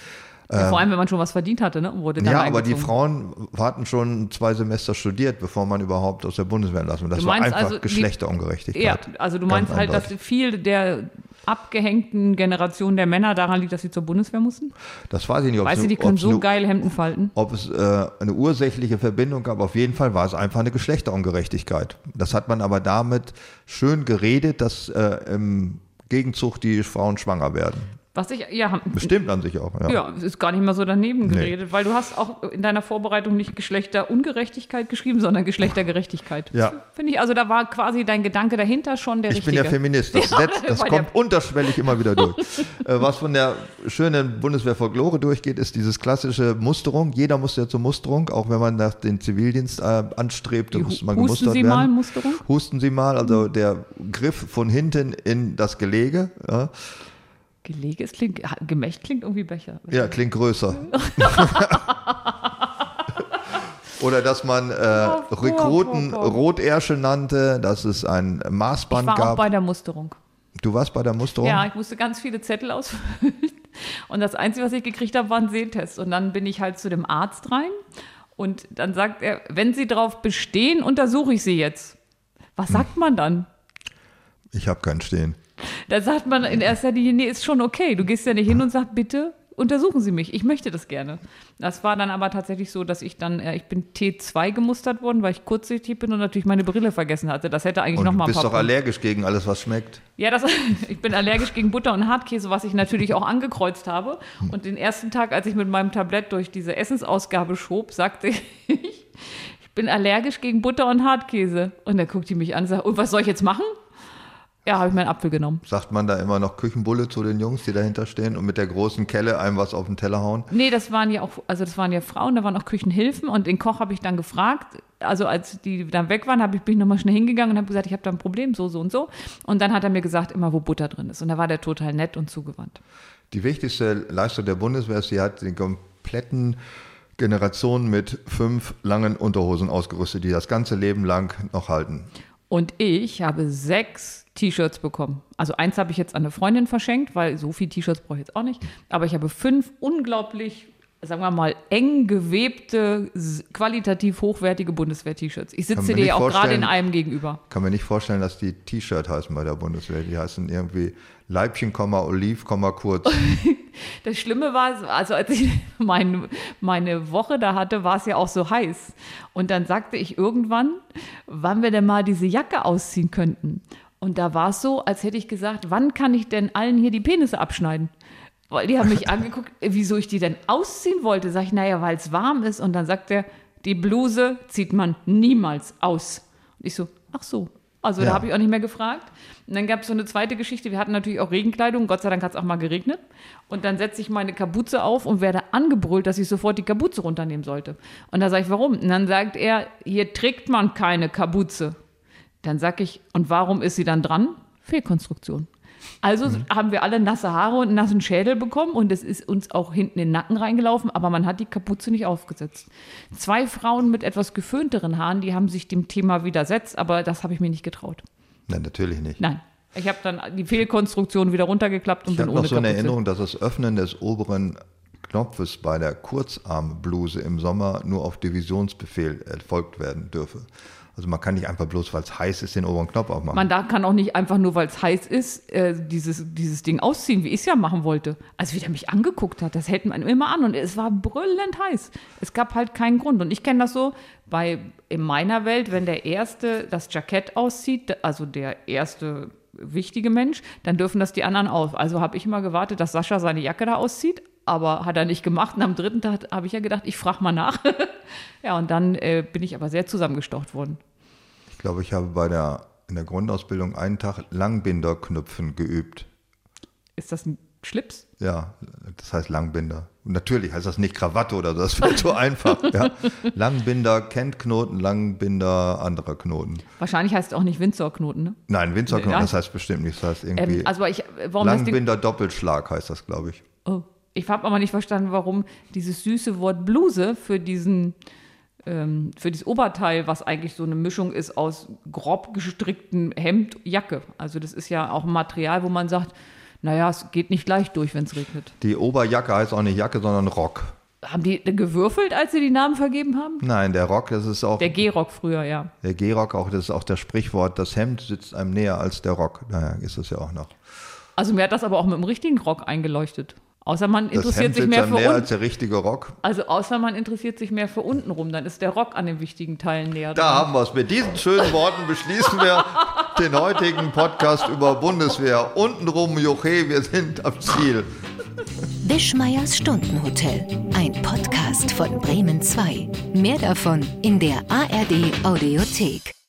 Ja, vor allem, wenn man schon was verdient hatte, ne? Und wurde dann Ja, aber die. Frauen hatten schon zwei Semester studiert, bevor man überhaupt aus der Bundeswehr lassen. Das Du war einfach also, Geschlechterungerechtigkeit. Ja, also du meinst Ganz halt, dass viel der abgehängten Generation der Männer daran liegt, dass sie zur Bundeswehr mussten? Das weiß ich nicht. ob Weißt du, die können so geile Hemden falten. ob es äh, eine ursächliche Verbindung gab. Auf jeden Fall war es einfach eine Geschlechterungerechtigkeit. Das hat man aber damit schön geredet, dass äh, im Gegenzug die Frauen schwanger werden. Was ich, ja, Bestimmt an sich auch. Ja. Ja, es ist gar nicht mal so daneben Nee. geredet, weil du hast auch in deiner Vorbereitung nicht Geschlechterungerechtigkeit geschrieben, sondern Geschlechtergerechtigkeit. Ja. Finde ich, also da war quasi dein Gedanke dahinter schon der Ich bin richtige. ja Feminist. Das, Ja, setzt, das kommt unterschwellig immer wieder durch. äh, was von der schönen Bundeswehr-Folklore durchgeht, ist dieses klassische Musterung. Jeder muss ja zur Musterung, auch wenn man nach den Zivildienst äh, anstrebt, Die muss man Husten gemustert Sie werden. mal, Musterung? Husten Sie mal, also der Griff von hinten in das Gelege. Ja, Gelege, es klingt, Gemächt klingt irgendwie besser. ja klingt größer. Oder dass man äh, Oh, Rekruten oh. Rotärschel nannte, dass es ein ich Maßband war auch gab. bei der Musterung. Du warst bei der Musterung? Ja, ich musste ganz viele Zettel ausfüllen. Und das Einzige, was ich gekriegt habe, war ein Sehtest. Und dann bin ich halt zu dem Arzt rein. Und dann sagt er, wenn Sie darauf bestehen, untersuche ich Sie jetzt. Was sagt man dann? Ich habe keinen Stehen. Da sagt man in erster Linie, nee, ist schon okay. Du gehst ja nicht hin und sagst, bitte untersuchen Sie mich. Ich möchte das gerne. Das war dann aber tatsächlich so, dass ich dann, äh, ich bin T2 gemustert worden, weil ich kurzsichtig bin und natürlich meine Brille vergessen hatte. Das hätte eigentlich Und noch du bist doch Punkte- allergisch gegen alles, was schmeckt. Ja, das, ich bin allergisch gegen Butter und Hartkäse, was ich natürlich auch angekreuzt habe. Und den ersten Tag, als ich mit meinem Tablett durch diese Essensausgabe schob, sagte ich, ich bin allergisch gegen Butter und Hartkäse. Und dann guckt die mich an und sagt, und was soll ich jetzt machen? Ja, habe ich meinen Apfel genommen. Sagt man da immer noch Küchenbulle zu den Jungs, die dahinter stehen und mit der großen Kelle einem was auf den Teller hauen? Nee, das waren ja auch, also das waren ja Frauen, da waren auch Küchenhilfen und den Koch habe ich dann gefragt. Also als die dann weg waren, habe ich bin ich nochmal schnell hingegangen und habe gesagt, ich habe da ein Problem, so, so und so. Und dann hat er mir gesagt, immer wo Butter drin ist. Und da war der total nett und zugewandt. Die wichtigste Leistung der Bundeswehr ist, sie hat den kompletten Generationen mit fünf langen Unterhosen ausgerüstet, die das ganze Leben lang noch halten. Und ich habe sechs T-Shirts bekommen. Also eins habe ich jetzt an eine Freundin verschenkt, weil so viele T-Shirts brauche ich jetzt auch nicht. Aber ich habe fünf unglaublich, sagen wir mal, eng gewebte, qualitativ hochwertige Bundeswehr-T-Shirts. Ich sitze dir auch gerade in einem gegenüber. Kann mir nicht vorstellen, dass die T-Shirt heißen bei der Bundeswehr. Die heißen irgendwie Leibchen, Oliv, kurz. Das Schlimme war, also als ich mein, meine Woche da hatte, war es ja auch so heiß. Und dann sagte ich irgendwann, wann wir denn mal diese Jacke ausziehen könnten. Und da war es so, als hätte ich gesagt, wann kann ich denn allen hier die Penisse abschneiden? Weil die haben mich angeguckt, äh, wieso ich die denn ausziehen wollte. Sag ich, naja, weil es warm ist. Und dann sagt er, die Bluse zieht man niemals aus. Und ich so, ach so. Also Ja. da habe ich auch nicht mehr gefragt. Und dann gab es so eine zweite Geschichte. Wir hatten natürlich auch Regenkleidung. Gott sei Dank hat es auch mal geregnet. Und dann setze ich meine Kapuze auf und werde angebrüllt, dass ich sofort die Kapuze runternehmen sollte. Und da sage ich, warum? Und dann sagt er, hier trägt man keine Kapuze. Dann sage ich, und warum ist sie dann dran? Fehlkonstruktion. Also haben wir alle nasse Haare und einen nassen Schädel bekommen und es ist uns auch hinten in den Nacken reingelaufen, aber man hat die Kapuze nicht aufgesetzt. Zwei Frauen mit etwas geföhnteren Haaren, die haben sich dem Thema widersetzt, aber das habe ich mir nicht getraut. Nein, natürlich nicht. Nein. Ich habe dann die Fehlkonstruktion wieder runtergeklappt und Ich bin habe ohne noch so eine Kapuze. Erinnerung, dass das Öffnen des oberen Knopfes bei der Kurzarmbluse im Sommer nur auf Divisionsbefehl erfolgt werden dürfe. Also man kann nicht einfach bloß, weil es heiß ist, den oberen Knopf aufmachen. Man da kann auch nicht einfach nur, weil es heiß ist, äh, dieses, dieses Ding ausziehen, wie ich es ja machen wollte. Also wie der mich angeguckt hat, das hält man immer an und es war brüllend heiß. Es gab halt keinen Grund. Und ich kenne das so bei in meiner Welt, wenn der Erste das Jackett auszieht, also der erste wichtige Mensch, dann dürfen das die anderen auch. Also habe ich immer gewartet, dass Sascha seine Jacke da auszieht, aber hat er nicht gemacht. Und am dritten Tag habe ich ja gedacht, ich frage mal nach. ja, und dann äh, bin ich aber sehr zusammengestaucht worden. Ich glaube, ich habe bei der, in der Grundausbildung einen Tag Langbinderknüpfen geübt. Ist das ein Schlips? Ja, das heißt Langbinder. Und natürlich heißt das nicht Krawatte oder so, das wird zu einfach. Ja. Langbinder kennt Knoten, Langbinder anderer Knoten. Wahrscheinlich heißt es auch nicht Windsor-Knoten, ne? Nein, Winzerknoten, Ja. das heißt bestimmt nicht. Das heißt irgendwie Ähm, also ich, warum das Ding, Langbinder Doppelschlag heißt das, glaube ich. oh, ich habe aber nicht verstanden, warum dieses süße Wort Bluse für diesen ähm, für dieses Oberteil, was eigentlich so eine Mischung ist aus grob gestrickten Hemd, Jacke. Also das ist ja auch ein Material, wo man sagt, naja, es geht nicht leicht durch, wenn es regnet. Die Oberjacke heißt auch nicht Jacke, sondern Rock. Haben die gewürfelt, als sie die Namen vergeben haben? Nein, der Rock, das ist auch Der G-Rock früher, ja. der G-Rock, auch das ist auch das Sprichwort, das Hemd sitzt einem näher als der Rock. Naja, ist es ja auch noch. Also mir hat das aber auch mit dem richtigen Rock eingeleuchtet. Außer man Das interessiert Hemd sich mehr dann für näher unten. als der richtige Rock. Also außer man interessiert sich mehr für unten rum, dann ist der Rock an den wichtigen Teilen näher Da dran. haben wir es. Mit diesen schönen Worten beschließen wir den heutigen Podcast über Bundeswehr. Untenrum, Joche, wir sind am Ziel. Wischmeiers Stundenhotel. Ein Podcast von Bremen 2. Mehr davon in der ARD Audiothek.